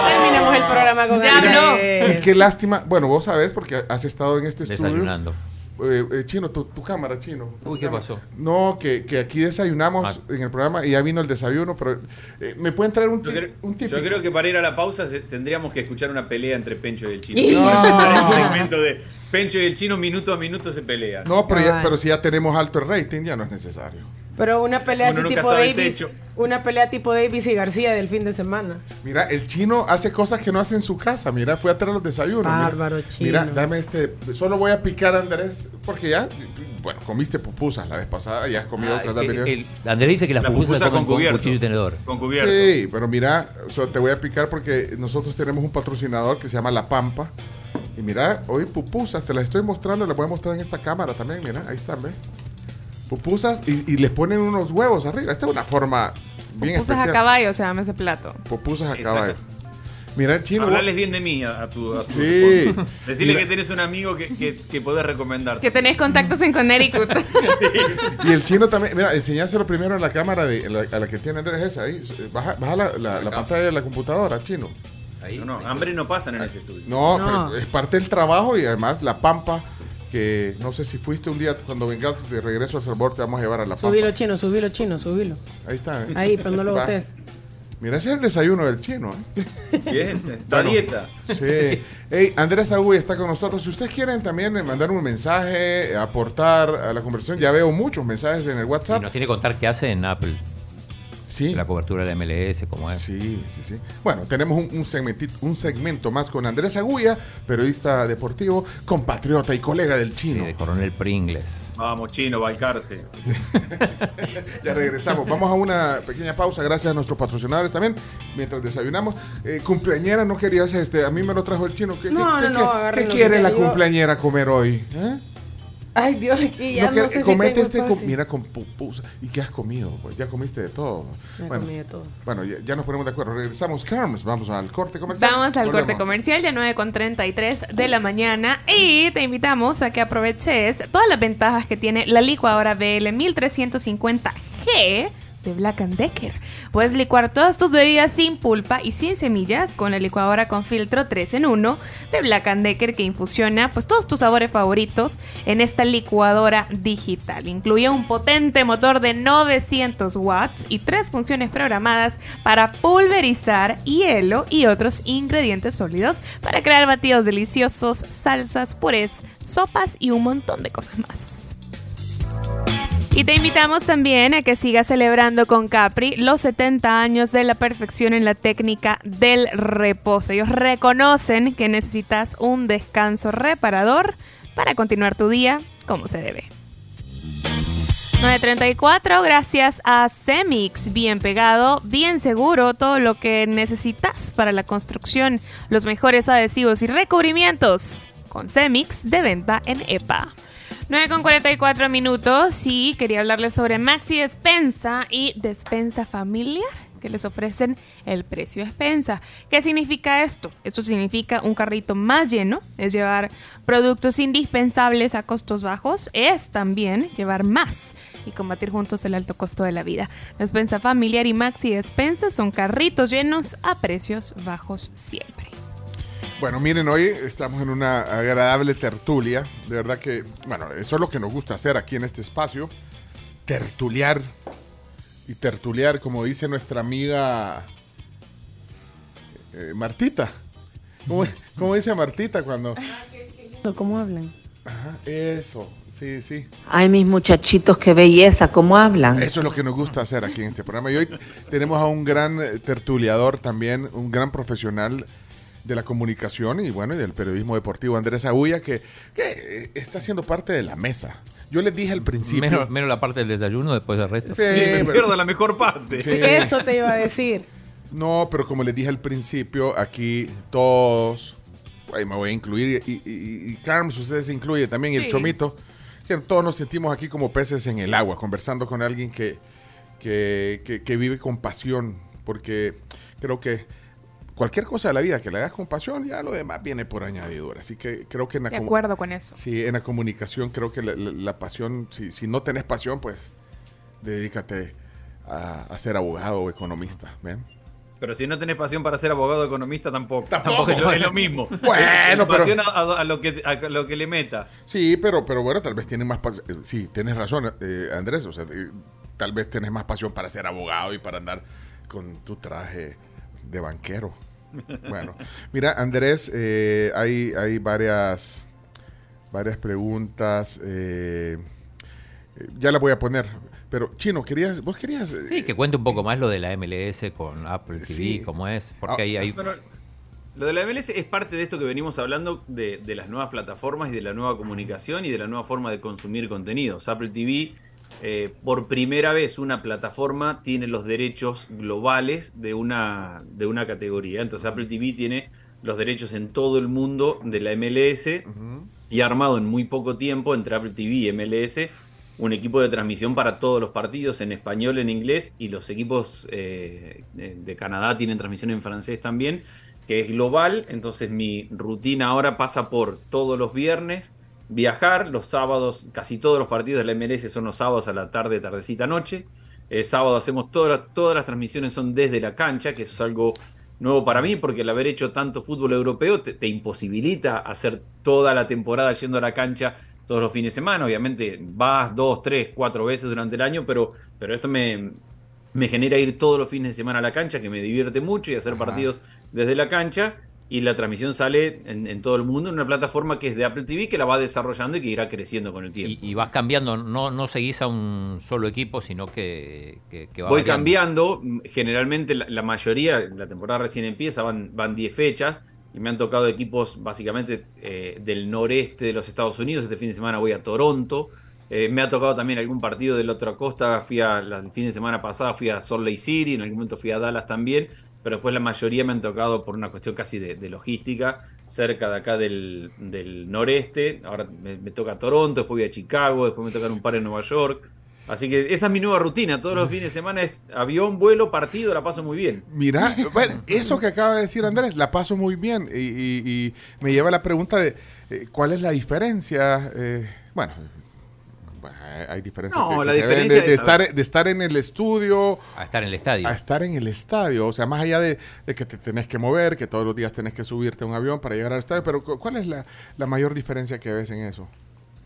terminamos el programa con ya Y qué lástima. Bueno, vos sabés porque has estado en este estudio. Desayunando. Eh, eh, chino, tu, cámara, chino. Uy, ¿qué pasó? No, que, que aquí desayunamos ah. en el programa y ya vino el desayuno, pero eh, ¿me pueden traer un, yo creo, un Yo creo que para ir a la pausa tendríamos que escuchar una pelea entre Pencho y el chino. No. un segmento de Pencho y el chino minuto a minuto se pelean. No, pero, pero si ya tenemos alto rating, ya no es necesario. Pero una pelea así tipo Davis, una pelea tipo Davis y García del fin de semana. Mira, el chino hace cosas que no hace en su casa. Mira, fue a traer los desayunos. Bárbaro chino. Mira, dame este, solo voy a picar Andrés porque ya bueno, comiste pupusas la vez pasada, ya has comido ah, Andrés dice que las pupusas se comen con, cuchillo y tenedor. Con cubierto. Sí, pero mira, te voy a picar porque nosotros tenemos un patrocinador que se llama La Pampa. Y mira, hoy pupusas, te las estoy mostrando, las voy a mostrar en esta cámara también, mira, ahí están, ¿ves? Pupusas y, les ponen unos huevos arriba. Esta es una forma bien Pupusas a caballo se llama ese plato. Pupusas a caballo. Mira, chino. Hablarles bien de mí a, tu. A sí. Decirle que tienes un amigo que, que, que podés recomendar. Que tenés contactos en Connecticut. Y el chino también. Mira, enseñáselo primero en la cámara de, a la que tiene Andrés esa. Ahí. Baja, baja la, la, pantalla de la computadora, chino. Ahí. No, no, hambre no pasan en ese estudio. No, pero es parte del trabajo y además la pampa que no sé si fuiste un día cuando vengas de regreso al Salvador te vamos a llevar a la Pampa. Subilo chino, subilo chino, subilo. Ahí está. ¿eh? Ahí, pero no lo botes. Mira, ese es el desayuno del chino. ¿eh? Bien, está dieta. Sí. Hey, Andrés Agüey está con nosotros. Si ustedes quieren también mandar un mensaje, aportar a la conversación, ya veo muchos mensajes en el WhatsApp. Y nos tiene que contar qué hace en Apple. La cobertura de MLS, como es. Sí, sí, sí. Bueno, tenemos un, un, un segmento más con Andrés Agulla, periodista deportivo, compatriota y colega del chino. de Coronel Pringles. Vamos, chino, balcarse. ya regresamos. Vamos a una pequeña pausa, gracias a nuestros patrocinadores también, mientras desayunamos. Eh, cumpleañera, no querías este, a mí me lo trajo el chino. ¿Qué, quiere la cumpleañera comer hoy? ¿Eh? Ay, Dios, aquí ya no, sé comete este, mira, con pupusas. ¿Y qué has comido? Pues ya comiste de todo. bueno, comí de todo. Bueno, ya, nos ponemos de acuerdo. Regresamos, Carms. Vamos al corte comercial. Vamos al corte comercial, ya 9.33 de la mañana. Y te invitamos a que aproveches todas las ventajas que tiene la licuadora BL 1350G de Black Decker. Puedes licuar todas tus bebidas sin pulpa y sin semillas con la licuadora con filtro 3 en 1 de Black Decker que infusiona pues todos tus sabores favoritos en esta licuadora digital. Incluye un potente motor de 900 watts y tres funciones programadas para pulverizar hielo y otros ingredientes sólidos para crear batidos deliciosos, salsas, purés, sopas y un montón de cosas más. Y te invitamos también a que sigas celebrando con Capri los 70 años de la perfección en la técnica del reposo. Ellos reconocen que necesitas un descanso reparador para continuar tu día como se debe. 934, gracias a Semix, bien pegado, bien seguro, todo lo que necesitas para la construcción, los mejores adhesivos y recubrimientos con Semix de venta en EPA. 9 con 44 minutos y quería hablarles sobre Maxi Despensa y Despensa Familiar que les ofrecen el precio despensa. ¿Qué significa esto? Esto significa un carrito más lleno, es llevar productos indispensables a costos bajos, es también llevar más y combatir juntos el alto costo de la vida. Despensa familiar y Maxi Despensa son carritos llenos a precios bajos siempre. Bueno, miren, hoy estamos en una agradable tertulia. De verdad que, bueno, eso es lo que nos gusta hacer aquí en este espacio. Tertuliar. Y tertuliar, como dice nuestra amiga eh, Martita. ¿Cómo, dice Martita cuando... ¿Cómo hablan? Ajá, eso, sí, sí. Ay, mis muchachitos, qué belleza, ¿cómo hablan? Eso es lo que nos gusta hacer aquí en este programa. Y hoy tenemos a un gran tertuliador también, un gran profesional de la comunicación y bueno, y del periodismo deportivo, Andrés Agulla, que, está siendo parte de la mesa. Yo les dije al principio. Menos, la parte del desayuno, después del resto. Sí, me pierdo la mejor parte. Sí. Eso te iba a decir. No, pero como les dije al principio, aquí todos, ahí me voy a incluir, y, y, Carms, ustedes se incluye también, el Chomito, que todos nos sentimos aquí como peces en el agua, conversando con alguien que, que, que vive con pasión, porque creo que cualquier cosa de la vida que le hagas con pasión, ya lo demás viene por añadidura. Así que creo que en la De acuerdo con eso. Sí, en la comunicación creo que la, pasión, si, si, no tenés pasión, pues dedícate a, ser abogado o economista. ¿ven? Pero si no tenés pasión para ser abogado o economista, tampoco. Tampoco, es, lo, mismo. bueno, pero. Pasión a, lo que, a lo que le meta. Sí, pero, pero bueno, tal vez tienes más pasión. Eh, sí, tienes razón, eh, Andrés. O sea, eh, tal vez tienes más pasión para ser abogado y para andar con tu traje de banquero. Bueno, mira, Andrés, eh, hay, hay varias, varias preguntas. Eh, ya la voy a poner. Pero, Chino, querías, vos querías... Eh, sí, que cuente un poco más lo de la MLS con Apple TV, cómo es, porque ahí hay... lo de la MLS es parte de esto que venimos hablando de, de, las nuevas plataformas y de la nueva comunicación y de la nueva forma de consumir contenidos. Apple TV eh, por primera vez una plataforma tiene los derechos globales de una, de una categoría. Entonces Apple TV tiene los derechos en todo el mundo de la MLS y ha armado en muy poco tiempo entre Apple TV y MLS un equipo de transmisión para todos los partidos en español, en inglés y los equipos eh, de Canadá tienen transmisión en francés también, que es global. Entonces mi rutina ahora pasa por todos los viernes viajar. Los sábados, casi todos los partidos de la MLS son los sábados a la tarde, tardecita, noche. El sábado hacemos todas todas las transmisiones son desde la cancha, que eso es algo nuevo para mí, porque el haber hecho tanto fútbol europeo te, imposibilita hacer toda la temporada yendo a la cancha todos los fines de semana. Obviamente vas dos, tres, cuatro veces durante el año, pero, pero esto me, me genera ir todos los fines de semana a la cancha, que me divierte mucho y hacer partidos desde la cancha y la transmisión sale en, todo el mundo en una plataforma que es de Apple TV que la va desarrollando y que irá creciendo con el tiempo. Y, vas cambiando, no, no seguís a un solo equipo, sino que, que, Voy cambiando, generalmente la, mayoría, la temporada recién empieza, van, van 10 fechas y me han tocado equipos básicamente eh, del noreste de los Estados Unidos. Este fin de semana voy a Toronto. Eh, me ha tocado también algún partido de la otra costa. Fui a, el fin de semana pasada fui a Salt Lake City, en algún momento fui a Dallas también pero después la mayoría me han tocado por una cuestión casi de, logística, cerca de acá del, noreste. Ahora me, toca Toronto, después voy a Chicago, después me tocan un par en Nueva York. Así que esa es mi nueva rutina. Todos los fines de semana es avión, vuelo, partido, la paso muy bien. Mira, bueno, eso que acaba de decir Andrés, la paso muy bien. Y, me lleva a la pregunta de eh, cuál es la diferencia. Eh, bueno, hay diferencias de, estar, de estar en el estudio a estar en el estadio. A estar en el estadio. O sea, más allá de, que te tenés que mover, que todos los días tenés que subirte a un avión para llegar al estadio, pero ¿cuál es la, mayor diferencia que ves en eso?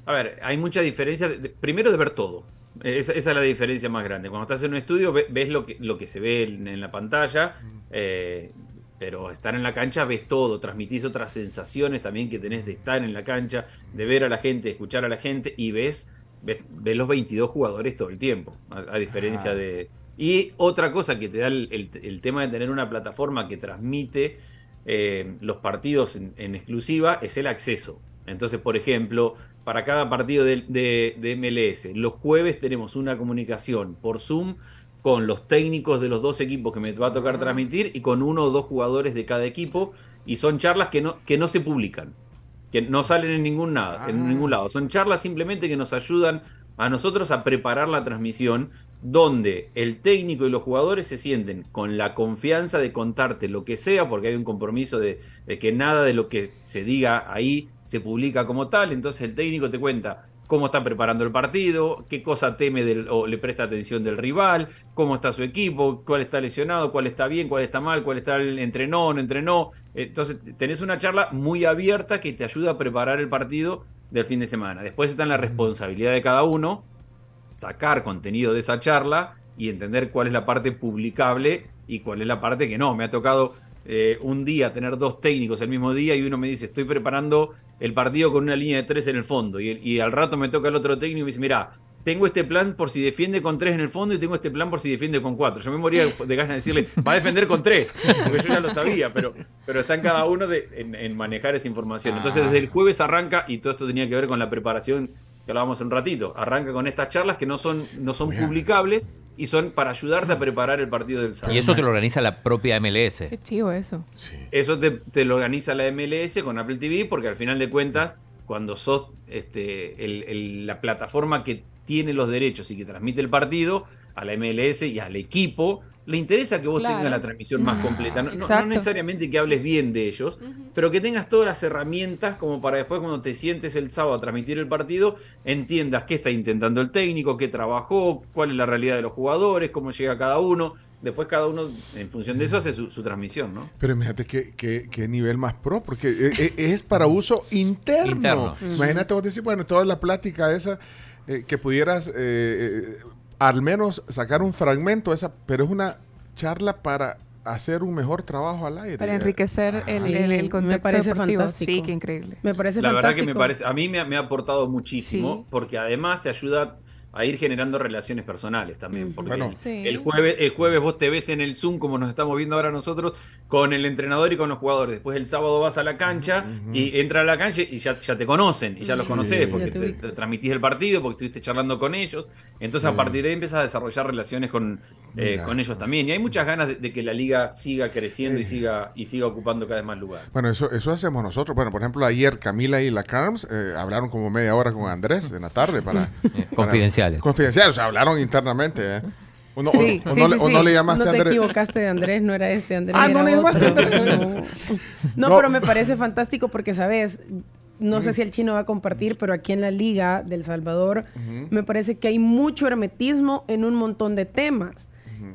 A ver, hay mucha diferencia. primero de ver todo. Esa, es la diferencia más grande. Cuando estás en un estudio ves lo que, lo que se ve en, la pantalla, eh, pero estar en la cancha ves todo, transmitís otras sensaciones también que tenés de estar en la cancha, de ver a la gente, escuchar a la gente y ves, ves, los 22 jugadores todo el tiempo, a, diferencia de... Y otra cosa que te da el, tema de tener una plataforma que transmite eh, los partidos en exclusiva es el acceso. Entonces, por ejemplo, para cada partido de, de, MLS, los jueves tenemos una comunicación por Zoom con los técnicos de los dos equipos que me va a tocar ah. transmitir y con uno o dos jugadores de cada equipo. Y son charlas que no, que no se publican, que no salen en ningún, nada, en ah. ningún lado. Son charlas simplemente que nos ayudan a nosotros a preparar la transmisión donde el técnico y los jugadores se sienten con la confianza de contarte lo que sea, porque hay un compromiso de, de que nada de lo que se diga ahí se publica como tal, entonces el técnico te cuenta cómo está preparando el partido, qué cosa teme del, o le presta atención del rival, cómo está su equipo, cuál está lesionado, cuál está bien, cuál está mal, cuál está el entrenó, no entrenó. Entonces tenés una charla muy abierta que te ayuda a preparar el partido del fin de semana. Después está en la responsabilidad de cada uno sacar contenido de esa charla y entender cuál es la parte publicable y cuál es la parte que no. Me ha tocado eh, un día tener dos técnicos el mismo día y uno me dice, estoy preparando el partido con una línea de tres en el fondo. Y, al rato me toca el otro técnico y me dice, mira, tengo este plan por si defiende con tres en el fondo y tengo este plan por si defiende con cuatro. Yo me moría de ganas de decirle, va a defender con tres, porque yo ya lo sabía, pero, pero está en cada uno de, en, manejar esa información. Entonces desde el jueves arranca, y todo esto tenía que ver con la preparación que hablábamos un ratito, arranca con estas charlas que no son, no son publicables, y son para ayudarte a preparar el partido del sábado. Y eso te lo organiza la propia MLS. Qué chivo eso. Eso te, lo organiza la MLS con Apple TV porque al final de cuentas, cuando sos este, la plataforma que tiene los derechos y que transmite el partido, a la MLS y al equipo le interesa que vos tengas la transmisión más completa. No, necesariamente que hables bien de ellos, pero que tengas todas las herramientas como para después cuando te sientes el sábado a transmitir el partido, entiendas qué está intentando el técnico, qué trabajó, cuál es la realidad de los jugadores, cómo llega cada uno. Después cada uno, en función de eso, hace su, transmisión, ¿no? Pero imagínate qué, nivel más pro, porque e, e, es, para uso interno. Imagínate vos decir, bueno, toda la plática esa, eh, que pudieras... Eh, eh, al menos sacar un fragmento, esa, pero es una charla para hacer un mejor trabajo al aire. Para enriquecer el, el, contexto me parece fantástico. Sí, qué increíble. Me parece La verdad que me parece, a mí me, ha aportado muchísimo, porque además te ayuda a ir generando relaciones personales también. Porque el, jueves, el jueves vos te ves en el Zoom, como nos estamos viendo ahora nosotros, con el entrenador y con los jugadores. Después el sábado vas a la cancha y entra a la cancha y ya, ya te conocen, y ya los conoces, porque te, transmitís el partido, porque estuviste charlando con ellos. Entonces a partir de ahí empiezas a desarrollar relaciones con, eh, con ellos también. Y hay muchas ganas de, que la liga siga creciendo y siga y siga ocupando cada vez más lugar. Bueno, eso, eso hacemos nosotros. Bueno, por ejemplo, ayer Camila y la Carms eh, hablaron como media hora con Andrés en la tarde para... Confidenciales. Confidenciales, o sea, hablaron internamente. ¿eh? Uno, sí, no, le llamaste no te equivocaste de Andrés, no era este Andrés. Ah, no le llamaste Andrés. No, pero me parece fantástico porque, ¿sabes? No sé si el chino va a compartir, pero aquí en la Liga del Salvador me parece que hay mucho hermetismo en un montón de temas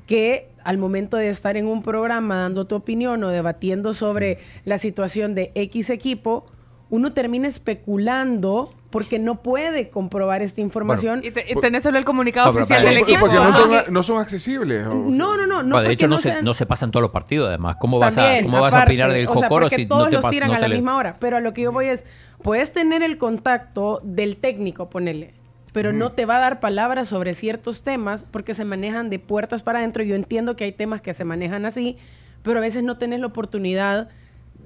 que al momento de estar en un programa dando tu opinión o debatiendo sobre la situación de X equipo, uno termina especulando porque no puede comprobar esta información. y, tenés solo el comunicado oficial del equipo. Porque no son, accesibles. No, no, no. de hecho, no, se, no se pasan todos los partidos, además. ¿Cómo vas, a, cómo vas a opinar del Jocoro si todos no te los tiran a la misma hora? Pero a lo que yo voy es, puedes tener el contacto del técnico, ponele, pero no te va a dar palabras sobre ciertos temas porque se manejan de puertas para adentro. Yo entiendo que hay temas que se manejan así, pero a veces no tenés la oportunidad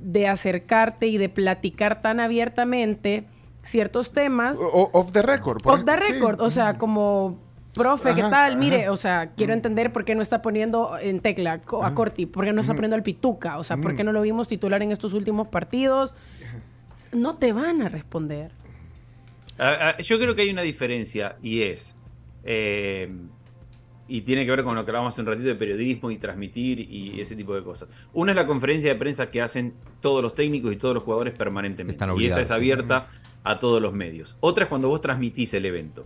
de acercarte y de platicar tan abiertamente ciertos temas. off the record. off the record, o sea, como profe, ¿qué tal? Mire, o sea, quiero entender por qué no está poniendo en tecla a Corti, por qué no está poniendo al Pituca, o sea, por qué no lo vimos titular en estos últimos partidos. No te van a responder. yo creo que hay una diferencia y es, eh, y tiene que ver con lo que hablábamos hace un ratito de periodismo y transmitir y ese tipo de cosas. Una es la conferencia de prensa que hacen todos los técnicos y todos los jugadores permanentemente. y esa es abierta a todos los medios. Otra es cuando vos transmitís el evento.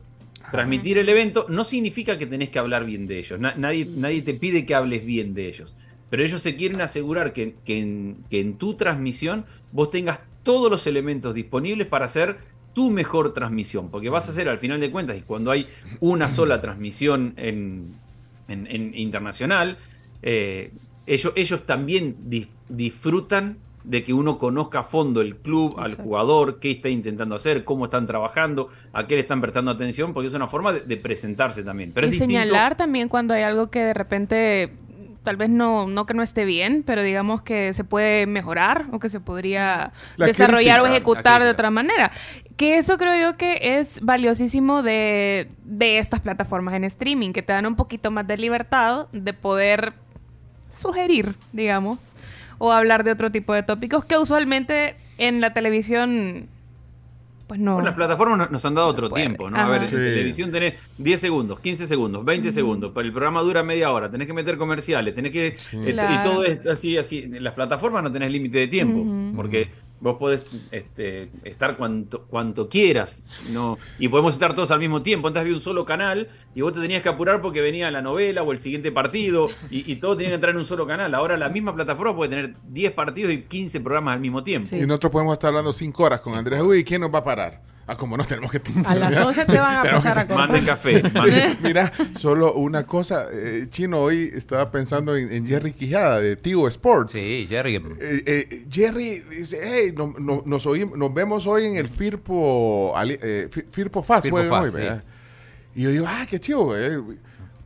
Transmitir el evento no significa que tenés que hablar bien de ellos. nadie, nadie te pide que hables bien de ellos. Pero ellos se quieren asegurar que, en, que en tu transmisión vos tengas todos los elementos disponibles para hacer tu mejor transmisión. Porque vas a hacer al final de cuentas, y cuando hay una sola transmisión en, en, internacional, eh, ellos, ellos también disfrutan de que uno conozca a fondo el club, al jugador, qué está intentando hacer, cómo están trabajando, a qué le están prestando atención, porque es una forma de, presentarse también. Pero y señalar también cuando hay algo que de repente tal vez no, no que no esté bien, pero digamos que se puede mejorar o que se podría desarrollar o ejecutar de otra manera. Que eso creo yo que es valiosísimo de, de estas plataformas en streaming, que te dan un poquito más de libertad de poder sugerir, digamos, o hablar de otro tipo de tópicos que usualmente en la televisión pues no. las plataformas nos han dado otro tiempo, ¿no? A ver, en televisión tenés 10 segundos, 15 segundos, 20 segundos, pero el programa dura media hora, tenés que meter comerciales, tenés que... Y todo es así, así. En las plataformas no tenés límite de tiempo, porque vos podés este, estar cuanto, cuanto quieras, ¿no? Y podemos estar todos al mismo tiempo. Antes había un solo canal y vos te tenías que apurar porque venía la novela o el siguiente partido y, y todo tenía que entrar en un solo canal. Ahora la misma plataforma puede tener 10 partidos y 15 programas al mismo tiempo. Y nosotros podemos estar hablando 5 horas con Andrés Uy, ¿quién nos va a parar? Ah, como no tenemos que... A las 11 te van a pasar a comprar. Mande café. mira, solo una cosa. Eh, Chino, hoy estaba pensando en, Jerry Quijada de Tigo Sports. Sí, Jerry. Eh, eh, Jerry dice, hey, nos, oímos, nos vemos hoy en el Firpo, Firpo Fast. Firpo Fast Y yo digo, ah, qué chido,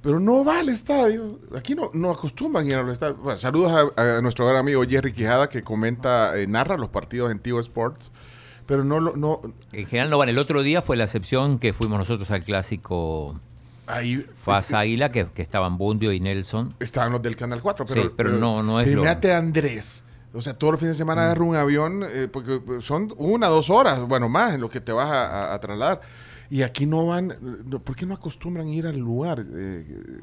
pero no va al estadio. Aquí no, no acostumbran ir al estadio. saludos a, nuestro gran amigo Jerry Quijada que comenta, narra los partidos en Tigo Sports pero no lo... No, en general no van. El otro día fue la excepción que fuimos nosotros al clásico Ahí, Faz Águila, que, que, estaban Bundio y Nelson. Estaban los del Canal 4, pero, sí, pero, no, no es Imagínate Andrés. O sea, todos los fines de semana mm. agarra un avión, eh, porque son una, dos horas, bueno, más en lo que te vas a, trasladar. Y aquí no van, ¿por qué no acostumbran ir al lugar? Eh,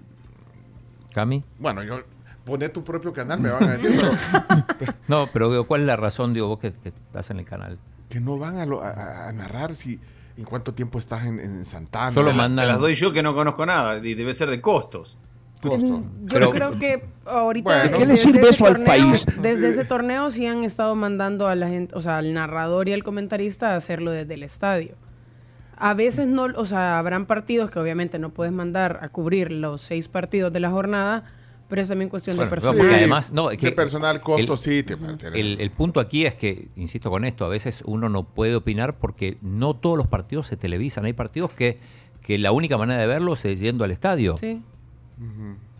¿Cami? Bueno, yo, poné tu propio canal, me van a decir. no, pero ¿cuál es la razón, digo, vos que estás en el canal? Que no van a, narrar si en cuánto tiempo estás en, Santana. Solo mandan. las doy yo que no conozco nada y debe ser de costos. Yo creo que ahorita. ¿Qué le sirve eso al país? Desde ese torneo sí han estado mandando a la gente, o sea, al narrador y al comentarista a hacerlo desde el estadio. A veces no, o sea, habrán partidos que obviamente no puedes mandar a cubrir los seis partidos de la jornada pero es también cuestión de personal. además, no, que personal, costo, sí. el, punto aquí es que, insisto con esto, a veces uno no puede opinar porque no todos los partidos se televisan. Hay partidos que, que la única manera de verlos es yendo al estadio. Sí.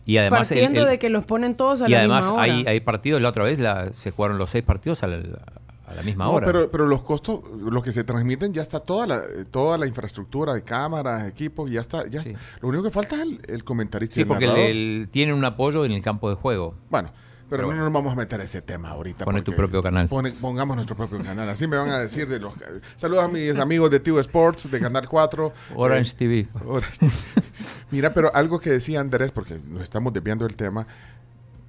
Y además, Partiendo de que los ponen todos a y además Hay, hay partidos, la otra vez la, se jugaron los seis partidos a la, a la misma hora. Pero, pero los costos, los que se transmiten, ya está toda la, toda la infraestructura de cámaras, equipos, ya está. Ya Lo único que falta es el, comentarista. Sí, porque tiene un apoyo en el campo de juego. Bueno, pero, no nos vamos a meter a ese tema ahorita. Pone tu propio canal. pongamos nuestro propio canal. Así me van a decir de los... Saludos a mis amigos de TV Sports, de Canal 4. Orange eh, TV. Mira, pero algo que decía Andrés, porque nos estamos desviando del tema,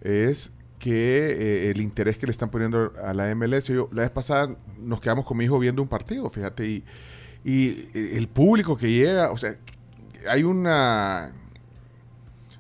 es que eh, el interés que le están poniendo a la MLS. Yo, la vez pasada nos quedamos con mi hijo viendo un partido, fíjate, y, y eh, el público que llega, o sea, hay una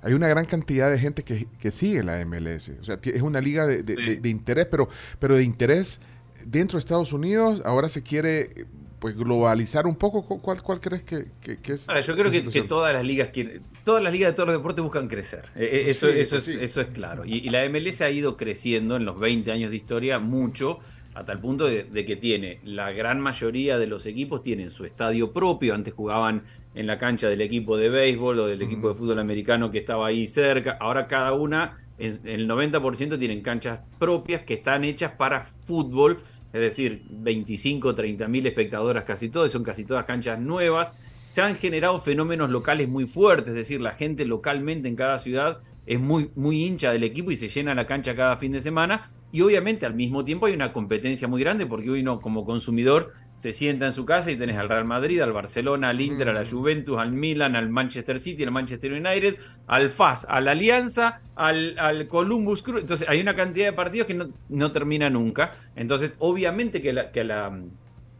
hay una gran cantidad de gente que, que sigue la MLS. O sea, es una liga de, de, interés, pero, pero de interés dentro de Estados Unidos. Ahora se quiere pues globalizar un poco. ¿Cuál, cuál crees que, es? yo creo que, todas las ligas quieren, todas las ligas de todos los deportes buscan crecer. Eh, eh, eso, eso, es, eso es claro. Y, la MLS ha ido creciendo en los 20 años de historia mucho, a tal punto de, que tiene, la gran mayoría de los equipos tienen su estadio propio. Antes jugaban en la cancha del equipo de béisbol o del equipo de fútbol americano que estaba ahí cerca. Ahora cada una, el 90% tienen canchas propias que están hechas para fútbol es decir, 25, 30 mil espectadoras casi todas, son casi todas canchas nuevas, se han generado fenómenos locales muy fuertes, es decir, la gente localmente en cada ciudad es muy, muy hincha del equipo y se llena la cancha cada fin de semana. Y obviamente al mismo tiempo hay una competencia muy grande porque uno como consumidor se sienta en su casa y tenés al Real Madrid, al Barcelona, al Inter, a la mm. Juventus, al Milan, al Manchester City, al Manchester United, al FAS, a la Alianza, al, al Columbus Crew. Entonces hay una cantidad de partidos que no, no termina nunca. Entonces obviamente que, la, que, la,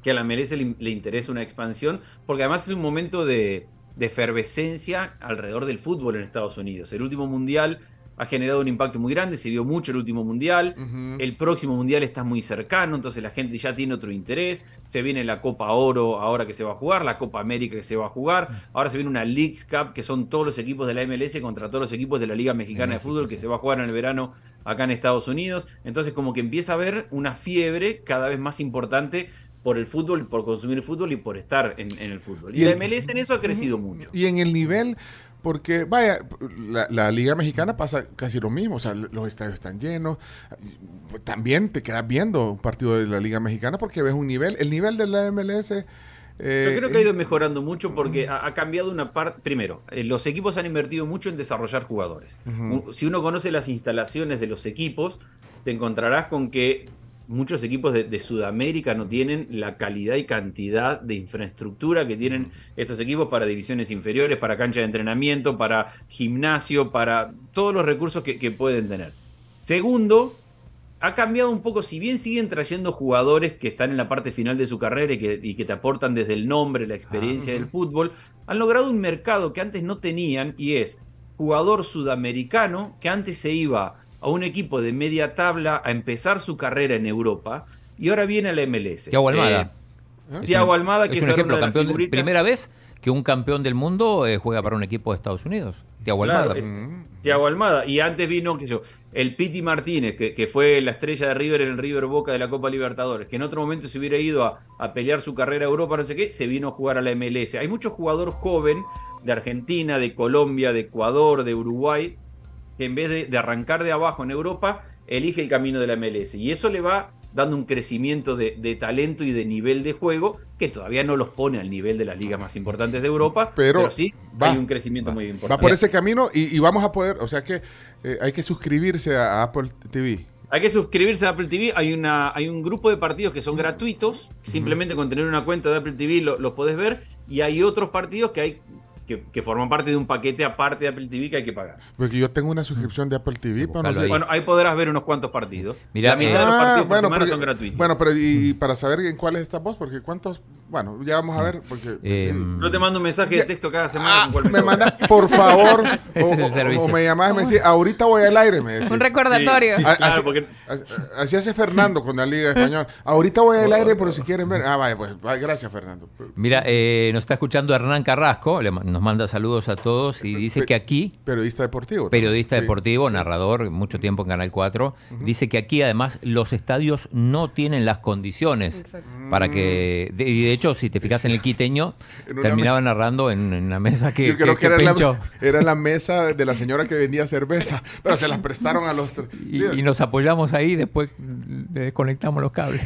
que a la MLS le, le, interesa una expansión porque además es un momento de, de efervescencia alrededor del fútbol en Estados Unidos. El último mundial ha generado un impacto muy grande, se vio mucho el último mundial, el próximo mundial está muy cercano, entonces la gente ya tiene otro interés, se viene la Copa Oro ahora que se va a jugar, la Copa América que se va a jugar, ahora se viene una Leagues Cup que son todos los equipos de la MLS contra todos los equipos de la Liga Mexicana de Fútbol que se va a jugar en el verano acá en Estados Unidos, entonces como que empieza a haber una fiebre cada vez más importante por el fútbol, por consumir el fútbol y por estar en, el fútbol. Y, la MLS en eso ha crecido mucho. Y en el nivel porque, vaya, la, Liga Mexicana pasa casi lo mismo, o sea, los estadios están llenos. También te quedas viendo un partido de la Liga Mexicana porque ves un nivel, el nivel de la MLS. Eh, Yo creo que ha ido mejorando mucho porque ha, cambiado una parte. Primero, eh, los equipos han invertido mucho en desarrollar jugadores. Si uno conoce las instalaciones de los equipos, te encontrarás con que muchos equipos de, Sudamérica no tienen la calidad y cantidad de infraestructura que tienen estos equipos para divisiones inferiores, para cancha de entrenamiento, para gimnasio, para todos los recursos que, pueden tener. Segundo, ha cambiado un poco, si bien siguen trayendo jugadores que están en la parte final de su carrera y que, te aportan desde el nombre, la experiencia ah, del fútbol, han logrado un mercado que antes no tenían y es jugador sudamericano que antes se iba a un equipo de media tabla a empezar su carrera en Europa y ahora viene a la MLS. Tiago Almada. Eh, Tiago Almada, que es un ejemplo, campeón, primera vez que un campeón del mundo eh, juega para un equipo de Estados Unidos. Tiago Almada. Tiago Almada. Y antes vino, que yo, el Piti Martínez, que, fue la estrella de River en el River Boca de la Copa Libertadores, que en otro momento se hubiera ido a, a, pelear su carrera a Europa, no sé qué, se vino a jugar a la MLS. Hay muchos jugadores joven de Argentina, de Colombia, de Ecuador, de Uruguay, que en vez de, arrancar de abajo en Europa, elige el camino de la MLS. Y eso le va dando un crecimiento de, talento y de nivel de juego que todavía no los pone al nivel de las ligas más importantes de Europa, pero, sí hay un crecimiento muy importante. Va por ese camino y, vamos a poder, o sea que eh, hay que suscribirse a, Apple TV. Hay que suscribirse a Apple TV. Hay, una, hay un grupo de partidos que son gratuitos. Simplemente con tener una cuenta de Apple TV los lo podés ver. Y hay otros partidos que hay que, forman parte de un paquete aparte de Apple TV que hay que pagar. Porque yo tengo una suscripción de Apple TV. Para no Bueno, ahí podrás ver unos cuantos partidos. Mira, la mitad de los ah, partidos bueno, son gratuitos. Bueno, pero y, para saber en cuáles estás vos, porque cuántos. Bueno, ya vamos a ver. Porque, eh, Yo te mando un mensaje de texto cada semana. Ah, me mandas, por favor. Ese o, es el servicio. O me llamás y me decís, ahorita voy al aire. Me decís. Un recordatorio. así, porque... así, hace Fernando con la Liga Española. Ahorita voy al aire, pero si quieren ver. Ah, vaya, pues. Gracias, Fernando. Mira, eh, nos está escuchando Hernán Carrasco. Nos manda saludos a todos y dice que aquí... Periodista deportivo. Periodista deportivo, narrador, mucho tiempo en Canal 4. Dice que aquí además los estadios no tienen las condiciones para que... De, y de hecho, si te fijas en el quiteño, terminaba narrando en, una mesa que... Yo creo que, era, la, era, la, mesa de la señora que vendía cerveza, pero se las prestaron a los... Y, y nos apoyamos ahí, después desconectamos los cables.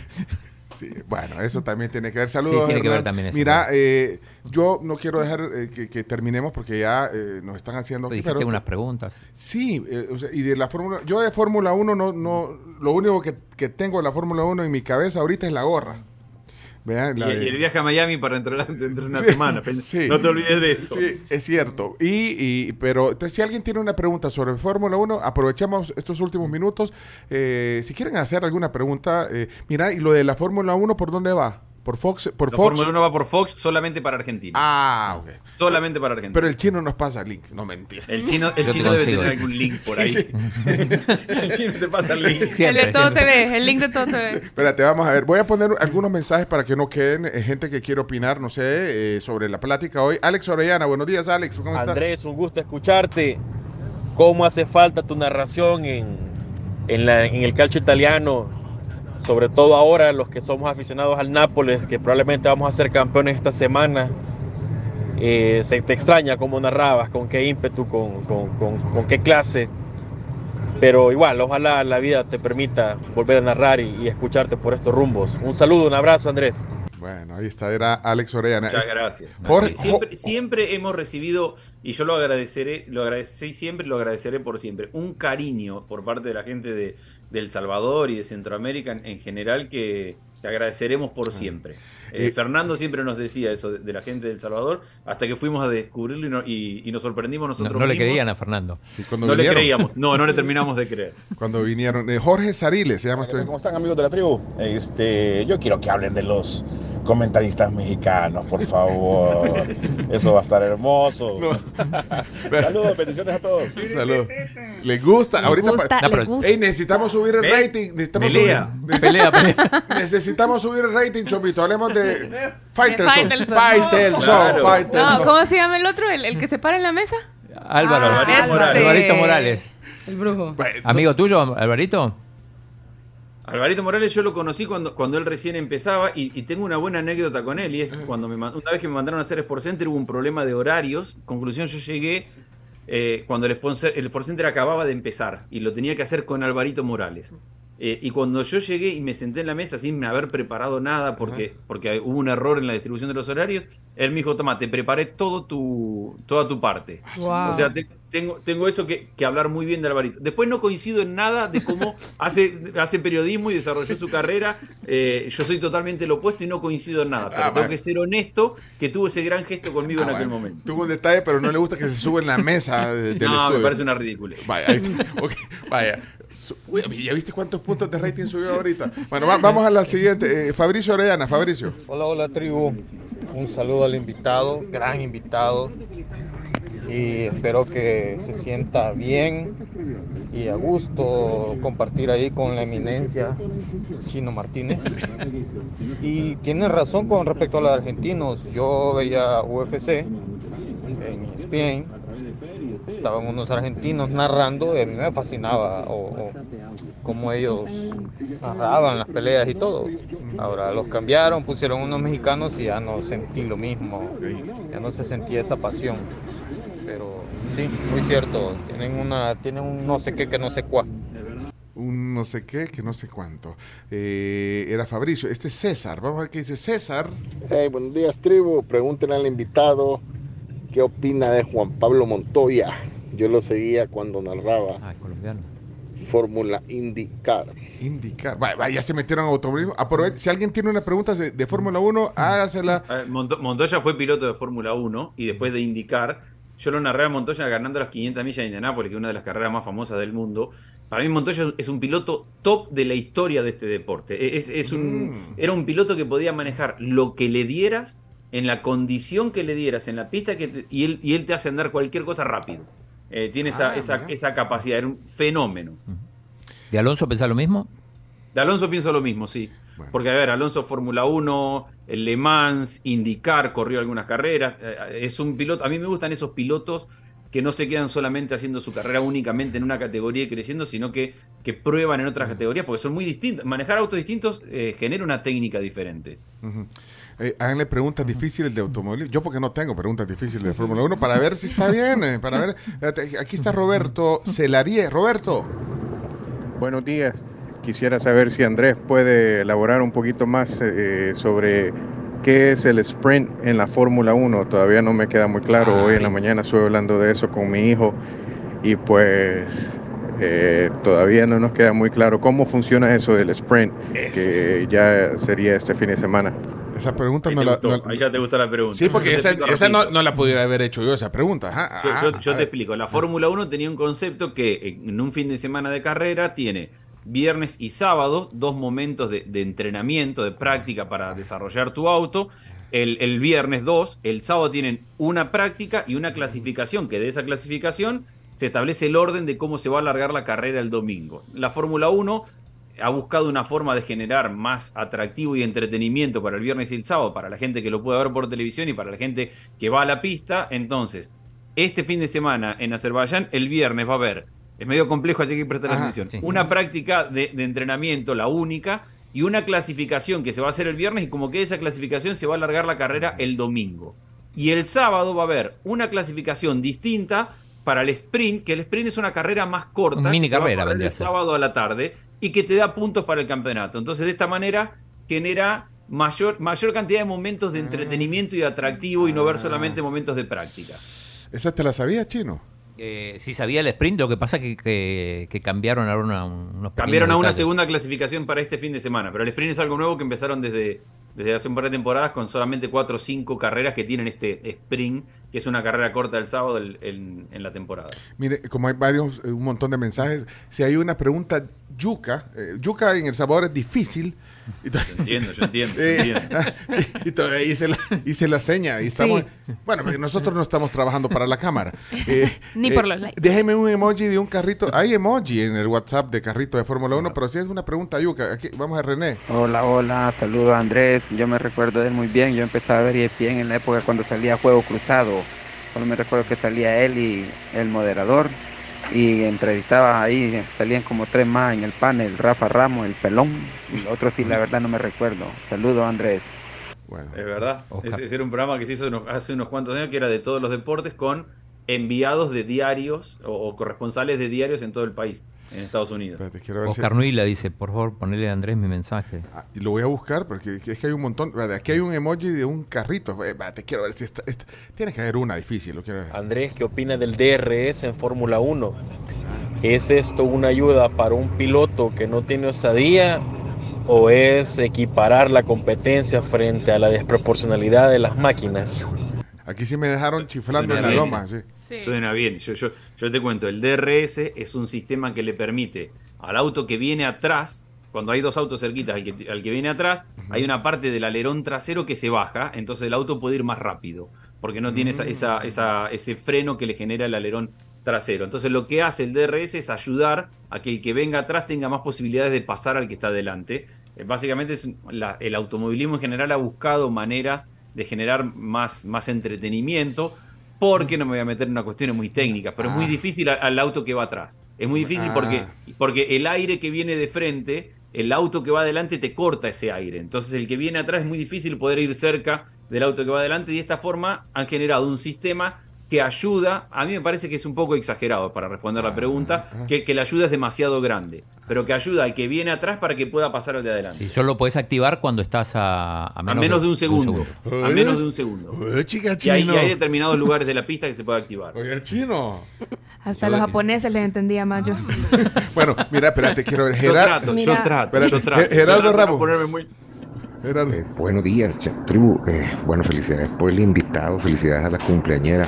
Sí, bueno, eso también tiene que ver. Saludos. Sí, tiene que ver también eso. Mira, eh, yo no quiero dejar eh, que, terminemos porque ya eh, nos están haciendo. Dijiste unas preguntas. Sí, y de la Fórmula. Yo de Fórmula 1 no, no. Lo único que, que tengo de la Fórmula 1 en mi cabeza ahorita es la gorra y, el viaje a Miami para entrar dentro de una semana. No te olvides de eso. Sí, es cierto. Y, pero si alguien tiene una pregunta sobre Fórmula 1, aprovechamos estos últimos minutos. Eh, si quieren hacer alguna pregunta, eh, mira, y lo de la Fórmula 1, ¿por dónde va? Por Fox, por Fox. Fórmula 1 va por Fox solamente para Argentina. Ah, ok. Solamente para Argentina. Pero el chino nos pasa el link, no mentira. El chino, el chino debe tener algún link por ahí. el chino te pasa el link. el de Todo TV, el link de Todo TV. Espérate, vamos a ver. Voy a poner algunos mensajes para que no queden eh, gente que quiere opinar, no sé, eh, sobre la plática hoy. Alex Orellana, buenos días, Alex. ¿Cómo estás? Andrés, un gusto escucharte. ¿Cómo hace falta tu narración en, en, la, en el calcio italiano? Sobre todo ahora los que somos aficionados al Nápoles, que probablemente vamos a ser campeones esta semana. Eh, se te extraña cómo narrabas, con qué ímpetu, con, con, qué clase. Pero igual, ojalá la vida te permita volver a narrar y, y escucharte por estos rumbos. Un saludo, un abrazo, Andrés. Bueno, ahí está, era Alex Orellana. Muchas Este- gracias. Jorge- siempre, siempre hemos recibido, y yo lo agradeceré, lo agradecí siempre, lo agradeceré por siempre, un cariño por parte de la gente de, de El Salvador y de Centroamérica en, en general que, que agradeceremos por siempre. Eh, Eh, Fernando siempre nos decía eso de, de la gente de El Salvador, hasta que fuimos a descubrirlo y, no- y- y nos sorprendimos No, nosotros no le mismos. creían a Fernando. Sí, cuando No le creíamos, no, no le terminamos de creer. Cuando vinieron. Eh, Jorge Sariles, se llama este. ¿Cómo están amigos de la tribu? Este, yo quiero que hablen de los comentaristas mexicanos, por favor. Eso va a estar hermoso. Saludos, bendiciones a todos. Salud. ¿Les gusta? Le Ahorita gusta, No, pero- gusta. Ey, necesitamos subir el rating. Necesitamos Pelea. subir. Pelea, pelea. Necesitamos subir el rating, Chomito. Hablemos de Faitelson. Faitelson. Claro. Faitelson. No, ¿cómo se llama el otro? ¿El, el que se para en la mesa? Álvaro. Ah, Alvarito ese. Morales. Alvarito Morales. El brujo. Amigo tuyo, Alvarito. Alvarito Morales yo lo conocí cuando, cuando él recién empezaba y, y tengo una buena anécdota con él y es cuando me una vez que me mandaron a hacer Sport Center hubo un problema de horarios. Conclusión, yo llegué eh, cuando el Center- el Sport Center acababa de empezar y lo tenía que hacer con Alvarito Morales. Eh, y cuando yo llegué y me senté en la mesa sin haber preparado nada porque, porque hubo un error en la distribución de los horarios, él me dijo, toma, te preparé todo tu, toda tu parte. Wow. O sea, te- tengo, tengo eso que, que hablar muy bien de Alvarito. Después no coincido en nada de cómo hace, hace periodismo y desarrolló su carrera. Eh, yo soy totalmente lo opuesto y no coincido en nada. Pero Ah, tengo bueno. que ser honesto que tuvo ese gran gesto conmigo ah, en aquel bueno. momento. Tuvo un detalle, pero no le gusta que se sube en la mesa de- del No, estudio. me parece una ridícula. Vaya, ahí está. Ok, vaya. ¿Ya viste cuántos puntos de rating subió ahorita? Bueno, va- vamos a la siguiente. Eh, Fabricio Orellana, Fabricio. Hola, hola tribu. Un saludo al invitado, gran invitado. Y espero que se sienta bien y a gusto compartir ahí con la eminencia Chino Martínez. Y tiene razón con respecto a los argentinos. Yo veía UFC en E ESPN. Estaban unos argentinos narrando y a mí me fascinaba o, o cómo ellos narraban las peleas y todo. Ahora los cambiaron, pusieron unos mexicanos y ya no sentí lo mismo. Ya no se sentía esa pasión. Pero sí, muy cierto. Tienen una, tienen un no sé qué que no sé cuál. Un no sé qué, que no sé cuánto. Eh, era Fabricio. Este es César. Vamos a ver qué dice César. Hey, buenos días, tribu. Pregúntenle al invitado qué opina de Juan Pablo Montoya. Yo lo seguía cuando narraba Ah, colombiano. Fórmula IndyCar. Indicar. Vaya, ya se metieron a automovilismo. Aprove- si alguien tiene una pregunta de, de Fórmula 1, hágasela. Ver, Montoya fue piloto de Fórmula 1 y después de indicar, yo lo narré a Montoya ganando las 500 millas de Indianápolis, que es una de las carreras más famosas del mundo. Para mí Montoya es un piloto top de la historia de este deporte. Es, es un, Mm. Era un piloto que podía manejar lo que le dieras, en la condición que le dieras, en la pista, que te- y, él, y él te hace andar cualquier cosa rápido. Eh, tiene esa, Ah, esa, esa capacidad, era un fenómeno. ¿De Alonso pensás lo mismo? De Alonso pienso lo mismo, sí. Bueno. Porque, a ver, Alonso Fórmula 1, el Le Mans, IndyCar, corrió algunas carreras. Eh, Es un piloto, a mí me gustan esos pilotos que no se quedan solamente haciendo su carrera únicamente en una categoría y creciendo, sino que, que prueban en otras categorías, porque son muy distintos. Manejar autos distintos eh, genera una técnica diferente. Eh, háganle preguntas difíciles de automovilismo. Yo porque no tengo preguntas difíciles de Fórmula 1 para ver si está bien. eh, para ver. Aquí está Roberto Celarie. Roberto. Buenos días. Quisiera saber si Andrés puede elaborar un poquito más eh, sobre qué es el sprint en la Fórmula 1. Todavía no me queda muy claro. Hoy en la mañana estuve hablando de eso con mi hijo y pues eh, todavía no nos queda muy claro cómo funciona eso del sprint, que ya sería este fin de semana. Esa pregunta no la. gustó, no- ahí ya te gusta la pregunta. sí, porque esa, no, no la pudiera haber hecho yo, esa pregunta. Ajá, Yo, ah, yo- te ver. explico. La Fórmula 1 tenía un concepto que en un fin de semana de carrera tiene viernes y sábado dos momentos de, de entrenamiento, de práctica para desarrollar tu auto. El, el viernes dos, el sábado tienen una práctica y una clasificación, que de esa clasificación se establece el orden de cómo se va a alargar la carrera el domingo. La Fórmula 1 ha buscado una forma de generar más atractivo y entretenimiento para el viernes y el sábado, para la gente que lo puede ver por televisión y para la gente que va a la pista. Entonces, este fin de semana en Azerbaiyán, el viernes va a haber, es medio complejo, así que hay que prestar Ajá, atención, sí. una práctica de, de entrenamiento, la única, y una clasificación que se va a hacer el viernes y como que esa clasificación se va a alargar la carrera el domingo. Y el sábado va a haber una clasificación distinta para el sprint, que el sprint es una carrera más corta. Mini carrera vendría el sábado a la tarde y que te da puntos para el campeonato. Entonces, de esta manera genera mayor, mayor cantidad de momentos de entretenimiento y de atractivo y no ver solamente momentos de práctica. ¿Esa te la sabías, Chino? Eh, sí sabía el sprint, lo que pasa es que, que, cambiaron ahora una, unos Cambiaron a una segunda clasificación para este fin de semana, pero el sprint es algo nuevo que empezaron desde, desde hace un par de temporadas con solamente cuatro o cinco carreras que tienen este sprint, que es una carrera corta del sábado en, la temporada. Mire, como hay varios, un montón de mensajes, si hay una pregunta, yuca, eh, yuca en El sabor es difícil, yo entiendo, yo entiendo. Eh, y todavía hice la, hice la seña. Y estamos, Bueno, nosotros no estamos trabajando para la cámara. Eh, Ni por eh, los likes. Déjeme un emoji de un carrito. Hay emoji en el WhatsApp de carrito de Fórmula 1, pero si es una pregunta, Yuka. Aquí, vamos a René. Hola, hola. Saludo a Andrés. Yo me recuerdo de él muy bien. Yo empecé a ver ESPN en la época cuando salía Juego Cruzado. Solo me recuerdo que salía él y el moderador y entrevistaba ahí, salían como tres más en el panel, Rafa Ramos, el pelón, y otro sí, la verdad no me recuerdo. Saludos Andrés. Bueno, es verdad, ese, era un programa que se hizo hace unos cuantos años que era de todos los deportes con enviados de diarios o, corresponsales de diarios en todo el país, en Estados Unidos. Oscar Nuila dice, por favor, ponele a Andrés mi mensaje. Ah, y lo voy a buscar porque es que hay un montón. Aquí hay un emoji de un carrito. te quiero ver si está, Tiene que haber una difícil. Lo quiero Andrés, ¿qué opina del DRS en Fórmula 1? ¿Es esto una ayuda para un piloto que no tiene osadía o es equiparar la competencia frente a la desproporcionalidad de las máquinas? Aquí sí me dejaron chiflando en la loma. Suena bien. Yo, yo, yo te cuento, el DRS es un sistema que le permite al auto que viene atrás, cuando hay dos autos cerquitas al que, al que viene atrás, hay una parte del alerón trasero que se baja, entonces el auto puede ir más rápido, porque no tiene esa, esa, esa, ese freno que le genera el alerón trasero. Entonces lo que hace el DRS es ayudar a que el que venga atrás tenga más posibilidades de pasar al que está delante. Eh, básicamente es el automovilismo en general ha buscado maneras de generar más, más entretenimiento, porque no me voy a meter en una cuestión muy técnica, pero es muy ah. difícil al, auto que va atrás. Es muy difícil porque, ah. porque el aire que viene de frente, el auto que va adelante te corta ese aire. Entonces el que viene atrás es muy difícil poder ir cerca del auto que va adelante y de esta forma han generado un sistema que ayuda, a mí me parece que es un poco exagerado para responder la ah, pregunta, ah. que, la ayuda es demasiado grande, pero que ayuda al que viene atrás para que pueda pasar al de adelante. Sí, solo puedes activar cuando estás a, menos, de, un segundo. A menos de un segundo. y, hay, determinados lugares de la pista que se puede activar. Oye, el chino. Hasta los japoneses les entendía más yo. bueno, mira, espérate, quiero ver. Gerardo, yo trato, yo trato. Gerardo Ramos. Eh, buenos días, tribu. Eh, bueno, felicidades por el invitado, felicidades a la cumpleañera.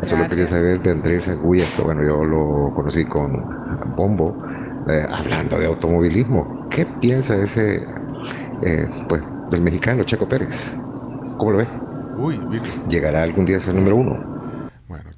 Solo quería saber de Andrés Agulla, que bueno, yo lo conocí con Bombo, eh, hablando de automovilismo. ¿Qué piensa ese, eh, pues, del mexicano Checo Pérez? ¿Cómo lo ve? Uy, ¿Llegará algún día a ser número uno?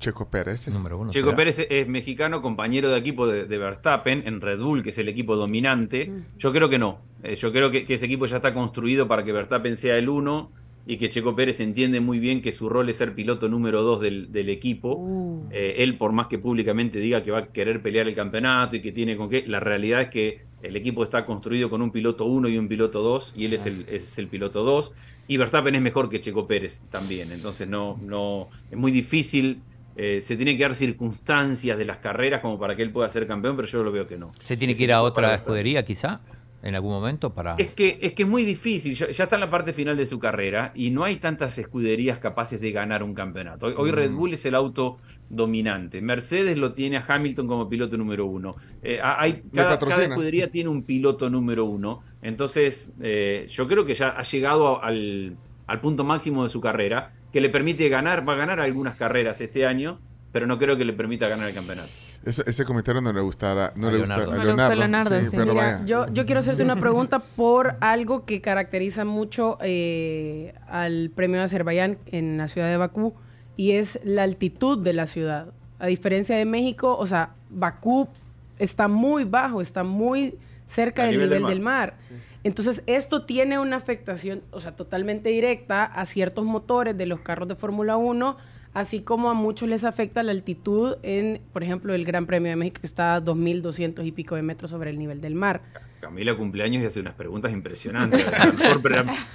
Checo Pérez. número uno, Checo Pérez es mexicano, compañero de equipo de, Verstappen en Red Bull, que es el equipo dominante. Mm. Yo creo que no. Eh, yo creo que, que, ese equipo ya está construido para que Verstappen sea el uno y que Checo Pérez entiende muy bien que su rol es ser piloto número dos del, equipo. Uh. Eh, él, por más que públicamente diga que va a querer pelear el campeonato y que tiene con qué, la realidad es que el equipo está construido con un piloto uno y un piloto dos y él es el, es el piloto dos. Y Verstappen es mejor que Checo Pérez también. Entonces no, no, es muy difícil. Eh, se tiene que dar circunstancias de las carreras como para que él pueda ser campeón, pero yo lo veo que no. ¿Se tiene que ir a otra escudería quizá? en algún momento para...? Es que es, que es muy difícil, ya, está en la parte final de su carrera y no hay tantas escuderías capaces de ganar un campeonato. Hoy, Red mm. Bull es el auto dominante, Mercedes lo tiene a Hamilton como piloto número uno. Eh, hay, cada, escudería tiene un piloto número uno, entonces eh, yo creo que ya ha llegado al, al punto máximo de su carrera, que le permite ganar, va a ganar algunas carreras este año, pero no creo que le permita ganar el campeonato. Ese, comentario no le gustará, no le gusta a Leonardo. yo, yo quiero hacerte una pregunta por algo que caracteriza mucho eh, al premio de Azerbaiyán en la ciudad de Bakú y es la altitud de la ciudad. A diferencia de México, o sea, Bakú está muy bajo, está muy cerca del nivel del mar. Entonces, esto tiene una afectación, o sea, totalmente directa a ciertos motores de los carros de Fórmula 1 así como a muchos les afecta la altitud en, por ejemplo, el Gran Premio de México que está a 2.200 y pico de metros sobre el nivel del mar. Camila cumpleaños y hace unas preguntas impresionantes.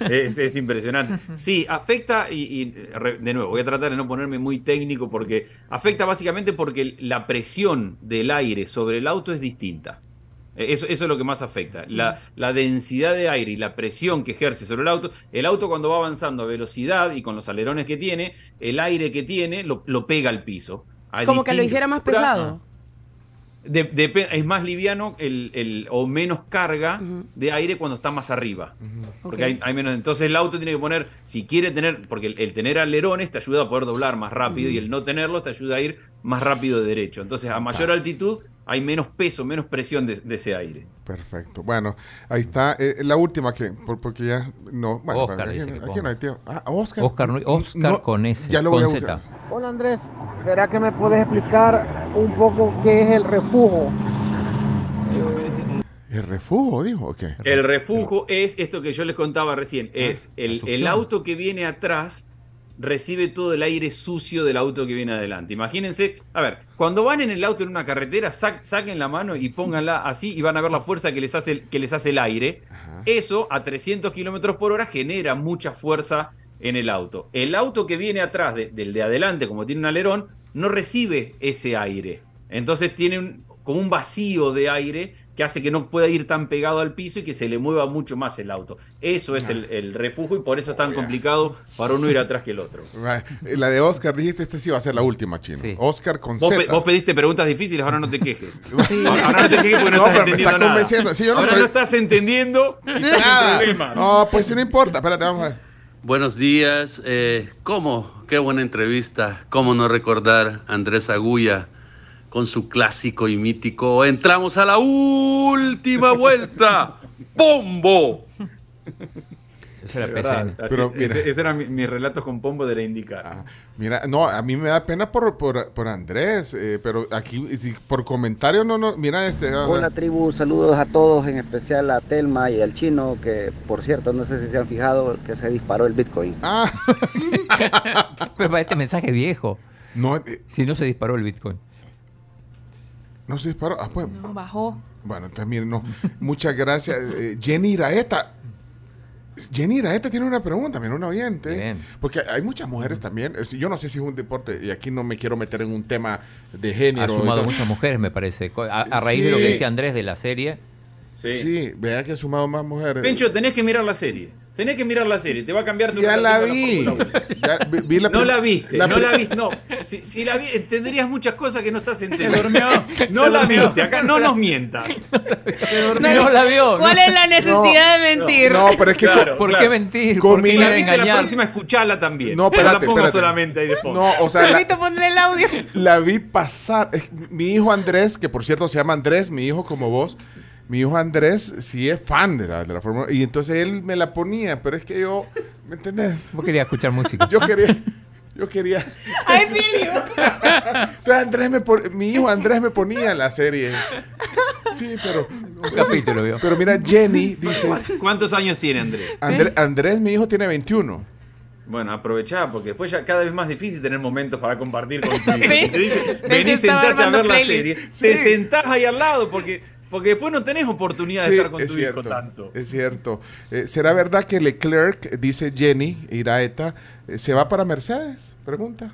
es, impresionante. Sí, afecta, y, de nuevo, voy a tratar de no ponerme muy técnico porque afecta básicamente porque la presión del aire sobre el auto es distinta. Eso, eso, es lo que más afecta. La, la, densidad de aire y la presión que ejerce sobre el auto. El auto cuando va avanzando a velocidad y con los alerones que tiene, el aire que tiene lo, lo pega al piso. Como que lo hiciera más pesado. es más liviano el, el, o menos carga de aire cuando está más arriba. Porque hay, hay, menos. Entonces el auto tiene que poner, si quiere tener, porque el, tener alerones te ayuda a poder doblar más rápido y el no tenerlos te ayuda a ir más rápido de derecho. Entonces a mayor altitud hay menos peso, menos presión de, ese aire. Perfecto. Bueno, ahí está. Eh, la última que, porque ya no. Bueno, Oscar, aquí, dice aquí no hay tío. Ah, Oscar. Oscar, Oscar con S. Ya lo voy a buscar. Hola Andrés, ¿será que me puedes explicar un poco qué es el refugio? ¿El refugio, dijo? ¿o qué? El refugio es esto que yo les contaba recién. Es el, el auto que viene atrás recibe todo el aire sucio del auto que viene adelante. Imagínense, a ver, cuando van en el auto en una carretera, saquen la mano y pónganla así y van a ver la fuerza que les hace, que les hace el aire. Eso a 300 kilómetros por hora genera mucha fuerza en el auto. El auto que viene atrás del de adelante, como tiene un alerón, no recibe ese aire. Entonces tiene como un vacío de aire que hace que no pueda ir tan pegado al piso y que se le mueva mucho más el auto. Eso es el, refugio y por eso es tan complicado para uno ir atrás que el otro. La de Oscar, dijiste, este sí va a ser la última, Chino. Oscar con vos, vos pediste preguntas difíciles, ahora no te quejes. Ahora, no te quejes porque no, estás entendiendo está convenciendo. no ahora no estás entendiendo nada. No, pues si no importa. Espérate, vamos a ver. Buenos días. Eh, ¿Cómo? Qué buena entrevista. ¿Cómo no recordar a Andrés Agulla? Con su clásico y mítico. Entramos a la última vuelta. ¡Pombo! Ese era Pero, ese, era mi, relato con Pombo de la indicar. Ah, mira, no, a mí me da pena por, por, Andrés, eh, pero aquí por comentario no, no, mira este. Hola tribu, saludos a todos, en especial a Telma y al chino, que por cierto, no sé si se han fijado que se disparó el Bitcoin. Ah. pero para este mensaje viejo. No, eh, si no se disparó el Bitcoin. No se disparó. Ah, pues. No, bajó. Bueno, también no. Muchas gracias. Eh, Jenny Iraeta. Jenny Iraeta tiene una pregunta, mira, un oyente. Porque hay muchas mujeres también. Yo no sé si es un deporte, y aquí no me quiero meter en un tema de género. Ha sumado muchas mujeres, me parece. A, raíz de lo que decía Andrés de la serie. Sí, sí vea que ha sumado más mujeres. Pencho, tenés que mirar la serie. Tenés que mirar la serie, te va a cambiar tu Ya la vi. no la viste, no la viste. No, si, la vi, entenderías muchas cosas que no estás entendiendo. No la viste, acá no nos mientas. No, la vio. ¿Cuál es la necesidad de mentir? No, pero es que. ¿Por qué mentir? ¿Por qué la engañar? La próxima escuchala también. No, espérate, no la pongo solamente ahí de fondo. No, o sea. La, ponerle el audio. La vi pasar. Mi hijo Andrés, que por cierto se llama Andrés, mi hijo como vos mi hijo Andrés sí es fan de la, de la Fórmula y entonces él me la ponía, pero es que yo, ¿me entendés? Vos querías escuchar música. Yo quería, yo quería. ¡Ay, Filio! Entonces Andrés me mi hijo Andrés me ponía la serie. Sí, pero. Un capítulo, vio. Pero mira, Jenny dice. ¿Cuántos años tiene Andrés? Andrés, mi hijo, tiene 21. Bueno, aprovechá, porque después ya cada vez más difícil tener momentos para compartir con tu hijo. Vení, sentate a ver la serie. Te sentás ahí al lado, porque porque después no tenés oportunidad de estar con tu hijo tanto. Es cierto. Eh, ¿Será verdad que Leclerc, dice Jenny Iraeta, eh, se va para Mercedes? Pregunta.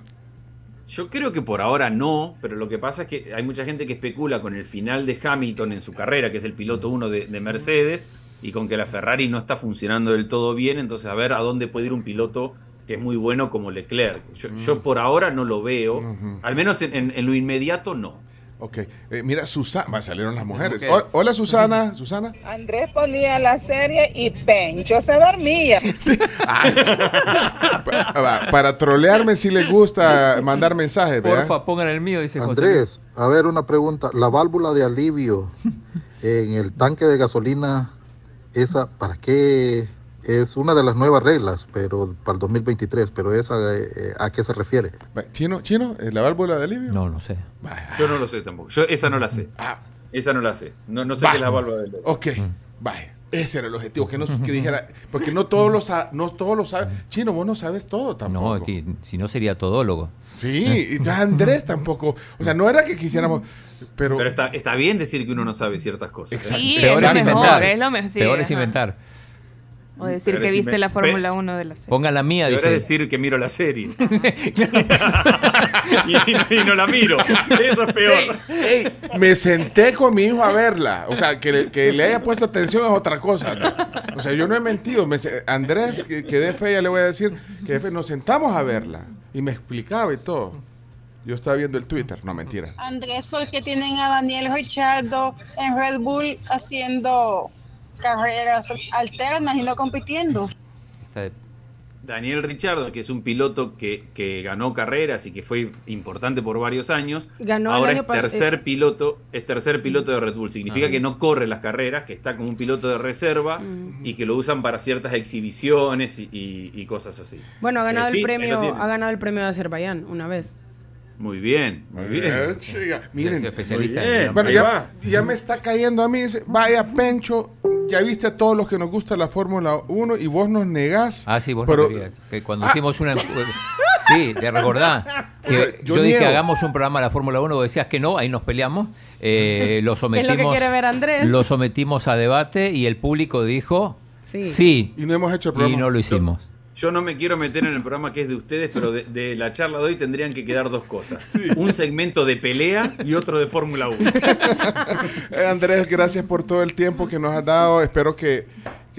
Yo creo que por ahora no, pero lo que pasa es que hay mucha gente que especula con el final de Hamilton en su carrera, que es el piloto uno de, Mercedes, y con que la Ferrari no está funcionando del todo bien, entonces a ver a dónde puede ir un piloto que es muy bueno como Leclerc. Yo, mm. por ahora no lo veo, al menos en lo inmediato no. Ok, eh, mira, Susana, salieron las mujeres. hola Susana, Susana. Andrés ponía la serie y Pencho se dormía. para, trolearme si le gusta mandar mensajes. Porfa, pongan el mío, dice Andrés, a ver una pregunta. La válvula de alivio en el tanque de gasolina, esa, ¿para qué es una de las nuevas reglas, pero para el 2023, pero esa eh, a qué se refiere. Chino, chino, la válvula de alivio. No, no sé. Yo no lo sé tampoco. Yo esa no la sé. Ah. Esa no la sé. No, no sé qué es la válvula de alivio. Ok, mm. Ese era el objetivo, que no que dijera, porque no todos lo no todos lo saben. Chino, vos no sabes todo tampoco. No, si no sería todólogo. Sí, y Andrés tampoco. O sea, no era que quisiéramos, pero Pero está, está bien decir que uno no sabe ciertas cosas. ¿eh? Sí, Peor es, inventar. es lo mejor. Peor es inventar. O decir que viste la Fórmula 1 de la serie. Ponga la mía, dice. decir que miro la serie. y, no la miro. Eso es peor. me senté con mi hijo a verla. O sea, que le, que le haya puesto atención es otra cosa. O sea, yo no he mentido. Andrés, que, que de fe, ya le voy a decir, que de fe, nos sentamos a verla. Y me explicaba y todo. Yo estaba viendo el Twitter, no mentira. Andrés, ¿por qué tienen a Daniel Richardo en Red Bull haciendo carreras alternas y no compitiendo? Daniel Richardo, que es un piloto que, ganó carreras y que fue importante por varios años, ganó ahora es tercer eh, piloto, es tercer piloto de Red Bull. Significa ah. que no corre las carreras, que está como un piloto de reserva y que lo usan para ciertas exhibiciones y, cosas así. Bueno, ha ganado eh, el premio, ha ganado el premio de Azerbaiyán una vez. Muy bien, muy bien. miren, bueno, ya, ya, me está cayendo a mí. Dice, vaya, Pencho, ya viste a todos los que nos gusta la Fórmula 1 y vos nos negás. Ah, sí, vos pero, Que cuando hicimos una. sí, de recordar. Que yo, dije, hagamos un programa de la Fórmula 1, vos decías que no, ahí nos peleamos. Eh, lo sometimos. es lo que quiere ver Andrés? Lo sometimos a debate y el público dijo. Sí. sí. Y no hemos hecho el programa. Y no lo hicimos. Yo no me quiero meter en el programa que es de ustedes, pero de, la charla de hoy tendrían que quedar dos cosas. Un segmento de pelea y otro de Fórmula 1. Eh, Andrés, gracias por todo el tiempo que nos has dado. Espero que,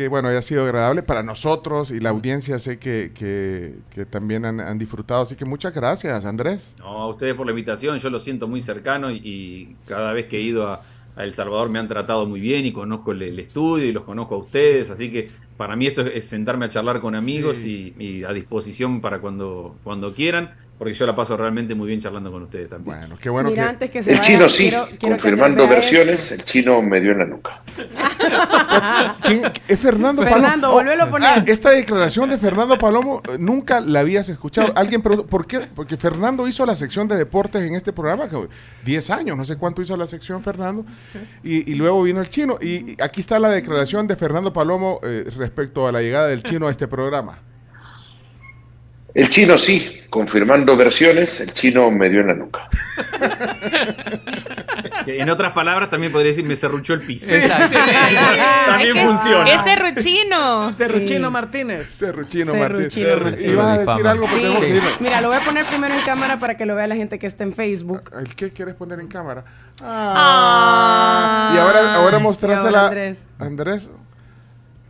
bueno, haya sido agradable para nosotros y la audiencia sé que, que, también han, disfrutado. Así que muchas gracias, Andrés. No, a ustedes por la invitación. Yo lo siento muy cercano y, cada vez que he ido a, El Salvador me han tratado muy bien y conozco el, estudio y los conozco a ustedes. Así que para mí esto es sentarme a charlar con amigos y, a disposición para cuando, cuando quieran, porque yo la paso realmente muy bien charlando con ustedes también. Bueno, qué bueno que... el chino sí, confirmando versiones, el chino me dio en la nuca. Es Fernando, Fernando Palomo. a poner. Ah, esta declaración de Fernando Palomo eh, nunca la habías escuchado. Alguien preguntó, ¿por qué? Porque Fernando hizo la sección de deportes en este programa, 10 años, no sé cuánto hizo la sección Fernando, y, luego vino el chino. Y aquí está la declaración de Fernando Palomo eh, respecto a la llegada del chino a este programa. El chino sí, confirmando versiones, el chino me dio en la nuca. en otras palabras, también podría decir, me cerruchó el piso. también funciona. Es Cerruchino. Cerruchino Martínez. Cerruchino, Martínez. Ibas a decir algo porque Mira, lo voy a poner primero en cámara para que lo vea la gente que está en Facebook. ¿Qué quieres poner en cámara? Ah. y ahora, ahora mostrásela. Andrés. Andrés.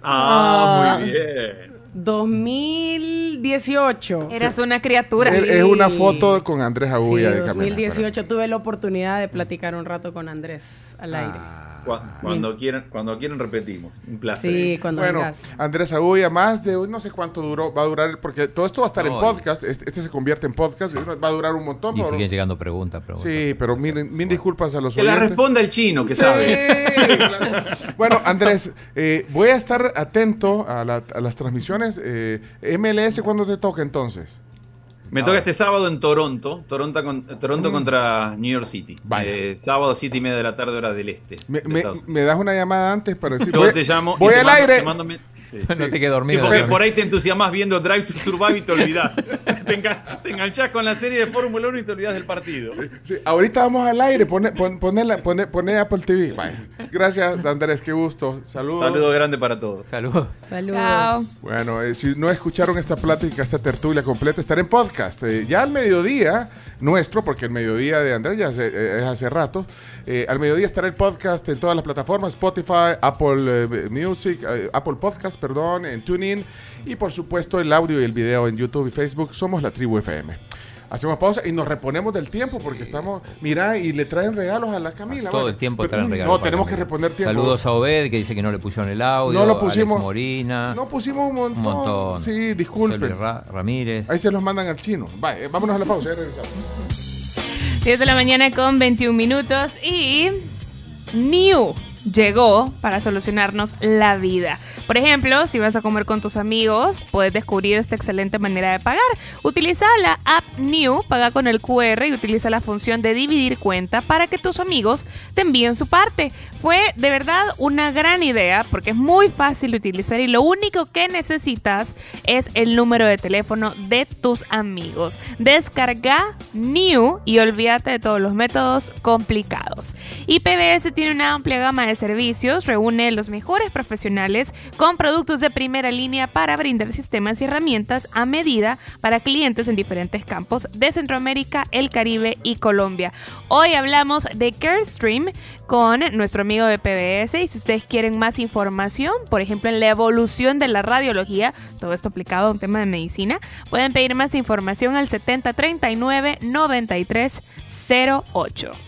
Ah, muy bien. 2018. Eras una criatura. Es una foto con Andrés Agulla de 2018 tuve la oportunidad de platicar un rato con Andrés al aire. Cuando, quieran, cuando quieran repetimos. Un placer. Sí, cuando Bueno, Andrés Agulla, más de no sé cuánto duró, va a durar, porque todo esto va a estar en podcast, este, este, se convierte en podcast, va a durar un montón. Y siguen llegando preguntas, Sí, pero mil disculpas a los que la responda el chino, que sabe. Bueno, Andrés, eh, voy a estar atento a, las transmisiones. Eh, MLS, ¿cuándo te toca entonces? Me toca este sábado en Toronto, Toronto, Toronto mm. contra New York City. Eh, sábado, siete y media de la tarde, hora del este. Me, das una llamada antes para decir. Yo te llamo. Voy al aire. No te quedes dormido. porque por ahí te entusiasmas viendo Drive to Survive y te olvidas. te, enganchás con la serie de Fórmula 1 y te olvidas del partido. Ahorita vamos al aire. Pone, pone, Apple TV. Gracias, Andrés. Qué gusto. Saludos. Saludos grande para todos. Saludos. Saludos. Bueno, eh, si no escucharon esta plática, esta tertulia completa, estará en podcast. Eh, ya al mediodía, nuestro, porque el mediodía de Andrés ya eh, es hace rato. al mediodía estará el podcast en todas las plataformas: Spotify, Apple Music, Apple Podcast perdón, en TuneIn y por supuesto el audio y el video en YouTube y Facebook. Somos la Tribu FM. Hacemos pausa y nos reponemos del tiempo porque estamos, mira, y le traen regalos a la Camila. Todo el tiempo traen regalos. No, tenemos que responder tiempo. Saludos a Obed que dice que no le pusieron el audio. No lo pusimos. Morina. No pusimos un montón. Un montón. Sí, disculpen. Ramírez. Ahí se los mandan al chino. Vale, vámonos a la pausa, ya regresamos. 10 de la mañana con 21 minutos y New llegó para solucionarnos la vida. Por ejemplo, si vas a comer con tus amigos, puedes descubrir esta excelente manera de pagar. Utiliza la app New, paga con el QR y utiliza la función de dividir cuenta para que tus amigos te envíen su parte. Fue de verdad una gran idea porque es muy fácil de utilizar y lo único que necesitas es el número de teléfono de tus amigos. Descarga New y olvídate de todos los métodos complicados. Y PBS tiene una amplia gama de servicios reúne los mejores profesionales con productos de primera línea para brindar sistemas y herramientas a medida para clientes en diferentes campos de Centroamérica, el Caribe y Colombia. Hoy hablamos de CareStream con nuestro amigo de PBS y si ustedes quieren más información, por ejemplo en la evolución de la radiología, todo esto aplicado a un tema de medicina, pueden pedir más información al 7039 9308.